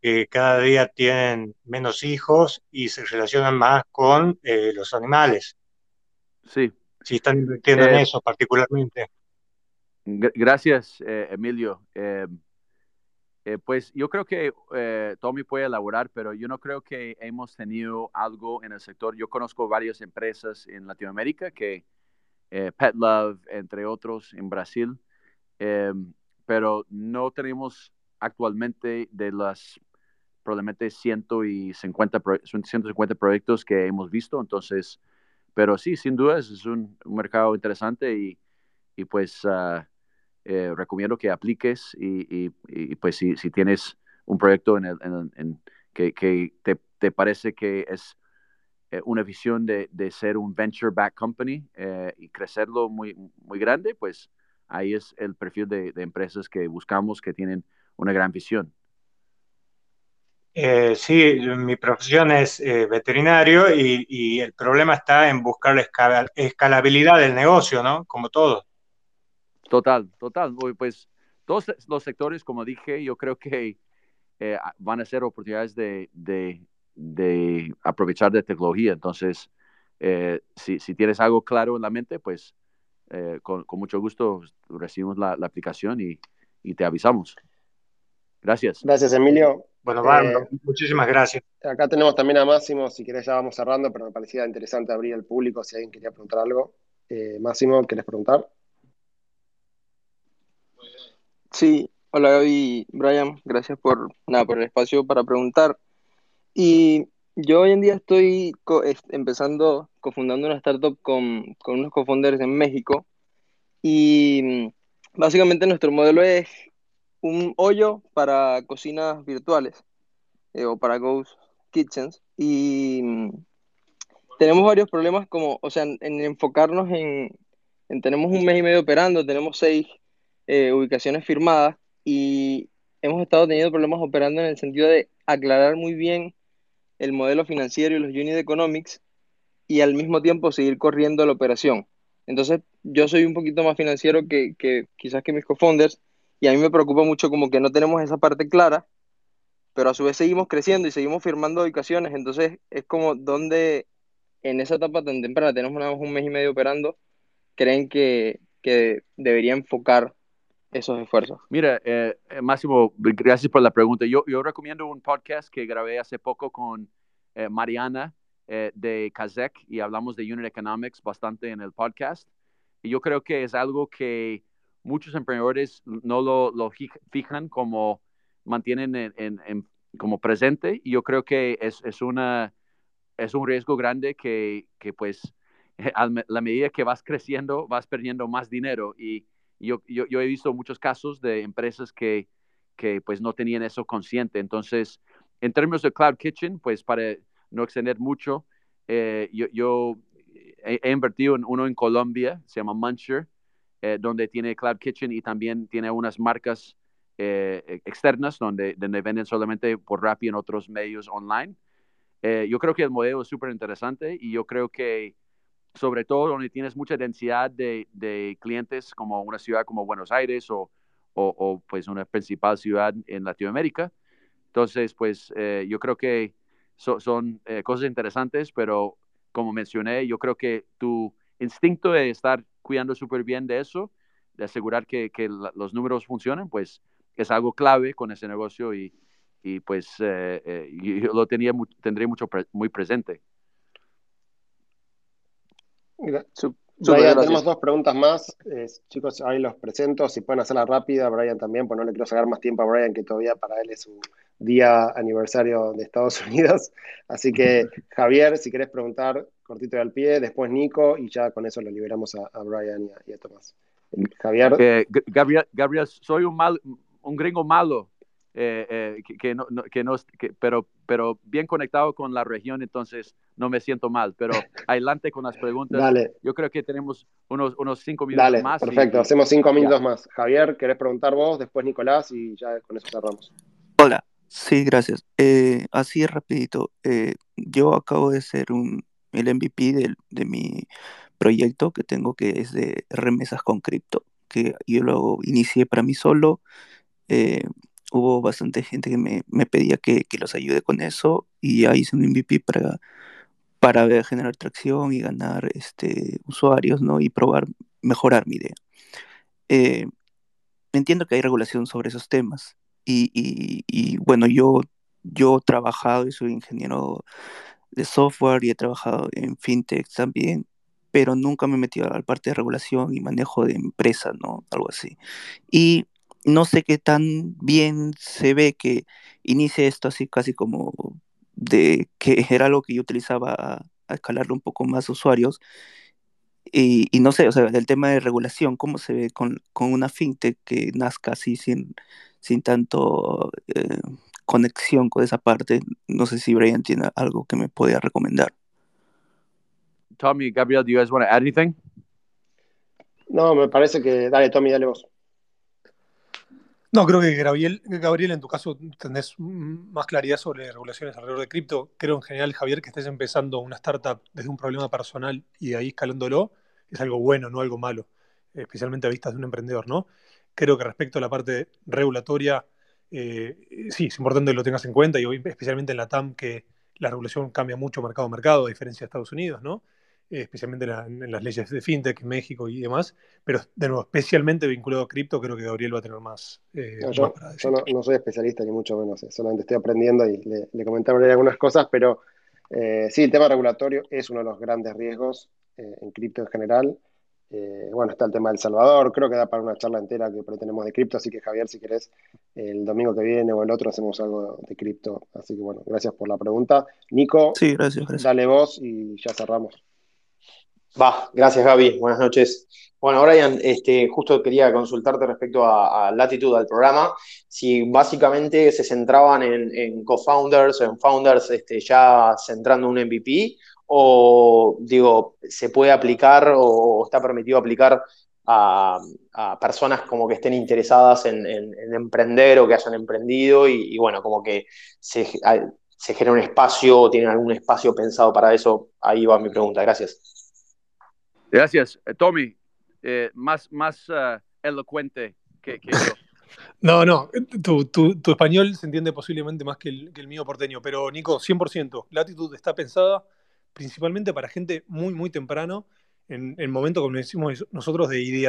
que cada día tienen menos hijos y se relacionan más con eh, los animales. Sí. Si están invirtiendo en eh, eso particularmente. Gracias, eh, Emilio. pues yo creo que Tommy puede elaborar, pero yo no creo que hemos tenido algo en el sector. Yo conozco varias empresas en Latinoamérica que Pet Love, entre otros, en Brasil, pero no tenemos actualmente de las probablemente 150, 150 proyectos que hemos visto. Entonces, pero sí, sin duda es un, mercado interesante y, y pues uh, recomiendo que apliques y, y, pues si, tienes un proyecto en, el, en, que, que te, te, parece que es eh, una visión de, ser un venture back company eh, y crecerlo muy, muy grande, pues ahí es el perfil de, empresas que buscamos que tienen una gran visión. Eh, sí, mi profesión es eh, veterinario y, el problema está en buscar la escalabilidad del negocio, ¿no? Como todo. Total, total. Pues todos los sectores, como dije, yo creo que eh, van a ser oportunidades de, aprovechar de tecnología. Entonces, si, si, tienes algo claro en la mente, pues eh, con, mucho gusto recibimos la, aplicación y, te avisamos. Gracias. Gracias, Emilio. Bueno, eh, muchísimas gracias. Acá tenemos también a Máximo, si querés ya vamos cerrando, pero me parecía interesante abrir al público si alguien quería preguntar algo. Eh, Máximo, ¿querés preguntar? Sí, hola Gaby, Brian, gracias por, nada, por el espacio para preguntar. Y yo hoy en día estoy empezando, cofundando una startup con, con unos cofunders en México y mm, básicamente nuestro modelo es un hoyo para cocinas virtuales eh, o para ghost kitchens y mm, tenemos varios problemas como, o sea, en, enfocarnos en, tenemos un mes y medio operando, tenemos seis eh, ubicaciones firmadas y hemos estado teniendo problemas operando en el sentido de aclarar muy bien el modelo financiero y los unit economics y al mismo tiempo seguir corriendo la operación. Entonces, yo soy un poquito más financiero que, quizás que mis co-founders y a mí me preocupa mucho como que no tenemos esa parte clara, pero a su vez seguimos creciendo y seguimos firmando ubicaciones. Entonces, es como donde en esa etapa tan temprana, tenemos más un mes y medio operando, creen que, que debería enfocar esos esfuerzos? Mira, eh, eh, Máximo, gracias por la pregunta. Yo, yo recomiendo un podcast que grabé hace poco con eh, Mariana de Kazek y hablamos de Unit Economics bastante en el podcast. Y yo creo que es algo que muchos emprendedores no lo, lo fijan como mantienen en, como presente. Y yo creo que es, es, una, es un riesgo grande que, que pues a la medida que vas creciendo vas perdiendo más dinero y yo, yo, he visto muchos casos de empresas que, que pues no tenían eso consciente. Entonces, en términos de Cloud Kitchen, pues para no extender mucho, eh, yo, yo he, invertido en uno en Colombia, se llama Muncher, eh, donde tiene Cloud Kitchen y también tiene unas marcas eh, externas donde, donde venden solamente por Rappi en otros medios online. Eh, yo creo que el modelo es súper interesante y yo creo que sobre todo donde tienes mucha densidad de, de clientes como una ciudad como Buenos Aires o, o, o, pues una principal ciudad en Latinoamérica. Entonces, pues eh, yo creo que so, son eh, cosas interesantes, pero como mencioné, yo creo que tu instinto de estar cuidando súper bien de eso, de asegurar que, que la, los números funcionen, pues es algo clave con ese negocio y, y pues eh, eh, yo lo tenía, tendré mucho pre, muy presente. Brian, tenemos dos preguntas más. Eh, chicos, ahí los presento. Si pueden hacerla rápida, Brian también, pues no le quiero sacar más tiempo a Brian, que todavía para él es su día aniversario de Estados Unidos. Así que, Javier, si querés preguntar, cortito y al pie, después Nico, y ya con eso lo liberamos a, a Brian y a, y a, Tomás. Javier. Eh, Gabriel, Gabriel, soy un, mal, un gringo malo. Eh, eh, que, que, no, que no que, pero, pero bien conectado con la región, entonces no me siento mal. Pero adelante con las preguntas. Dale. Yo creo que tenemos unos, unos cinco minutos Dale, más. Perfecto, y, hacemos cinco minutos ya. más. Javier, ¿querés preguntar vos? Después Nicolás y ya con eso cerramos. Hola, sí, gracias. Eh, así rapidito. Eh, yo acabo de ser un, el MVP de, de mi proyecto que tengo que es de remesas con cripto, que yo lo inicié para mí solo. Eh, hubo bastante gente que me, me pedía que, que, los ayude con eso y ya hice un MVP para, para ver, generar tracción y ganar este, usuarios ¿no? y probar, mejorar mi idea. Eh, entiendo que hay regulación sobre esos temas y, y, y, bueno, yo, yo he trabajado y soy ingeniero de software y he trabajado en fintech también, pero nunca me he metido a la parte de regulación y manejo de empresa, ¿no? Algo así. Y no sé qué tan bien se ve que inicie esto así casi como de que era algo que yo utilizaba a, a escalarle un poco más usuarios. Y, y, no sé, o sea, el tema de regulación, ¿cómo se ve con, con una fintech que nazca así sin, sin tanto eh, conexión con esa parte? No sé si Brian tiene algo que me podría recomendar. Tommy, Gabriel, do you guys want to add anything? No, me parece que. Dale, Tommy, dale vos. No, creo que Gabriel, Gabriel, en tu caso tenés más claridad sobre regulaciones alrededor de cripto. Creo en general, Javier, que estés empezando una startup desde un problema personal y de ahí escalándolo es algo bueno, no algo malo, especialmente a vistas de un emprendedor, ¿no? Creo que respecto a la parte regulatoria, eh, sí, es importante que lo tengas en cuenta y hoy, especialmente en la TAM, que la regulación cambia mucho mercado a mercado, a diferencia de Estados Unidos, ¿no? Eh, especialmente en, la, en, las leyes de fintech en México y demás, pero de nuevo, especialmente vinculado a cripto, creo que Gabriel va a tener más. Eh, no, yo, más yo no, no, soy especialista ni mucho menos, eh, solamente estoy aprendiendo y le, le comenté algunas cosas, pero eh, sí, el tema regulatorio es uno de los grandes riesgos en cripto en general. Bueno, está el tema del Salvador, creo que da para una charla entera que por ahí tenemos de cripto, así que Javier, si querés, el domingo que viene o el otro hacemos algo de cripto. Así que bueno, gracias por la pregunta. Nico, sí, gracias, gracias. dale vos y ya cerramos. Va, gracias Gaby, buenas noches. Bueno, Brian, este, justo quería consultarte respecto a, a Latitude, al programa, si básicamente se centraban en, en co-founders o en founders este, ya centrando un MVP, o digo, se puede aplicar o está permitido aplicar a, a personas como que estén interesadas en, en, en, emprender o que hayan emprendido y, y bueno, como que se, se genera un espacio o tienen algún espacio pensado para eso. Ahí va mi pregunta, gracias. Gracias. Eh, Tommy, eh, más, más uh, elocuente que, que, yo. No, no, tu, tu, tu, español se entiende posiblemente más que el, que el mío porteño, pero Nico, 100%, Latitude está pensada principalmente para gente muy, muy temprano, en el momento, como decimos nosotros, de ideas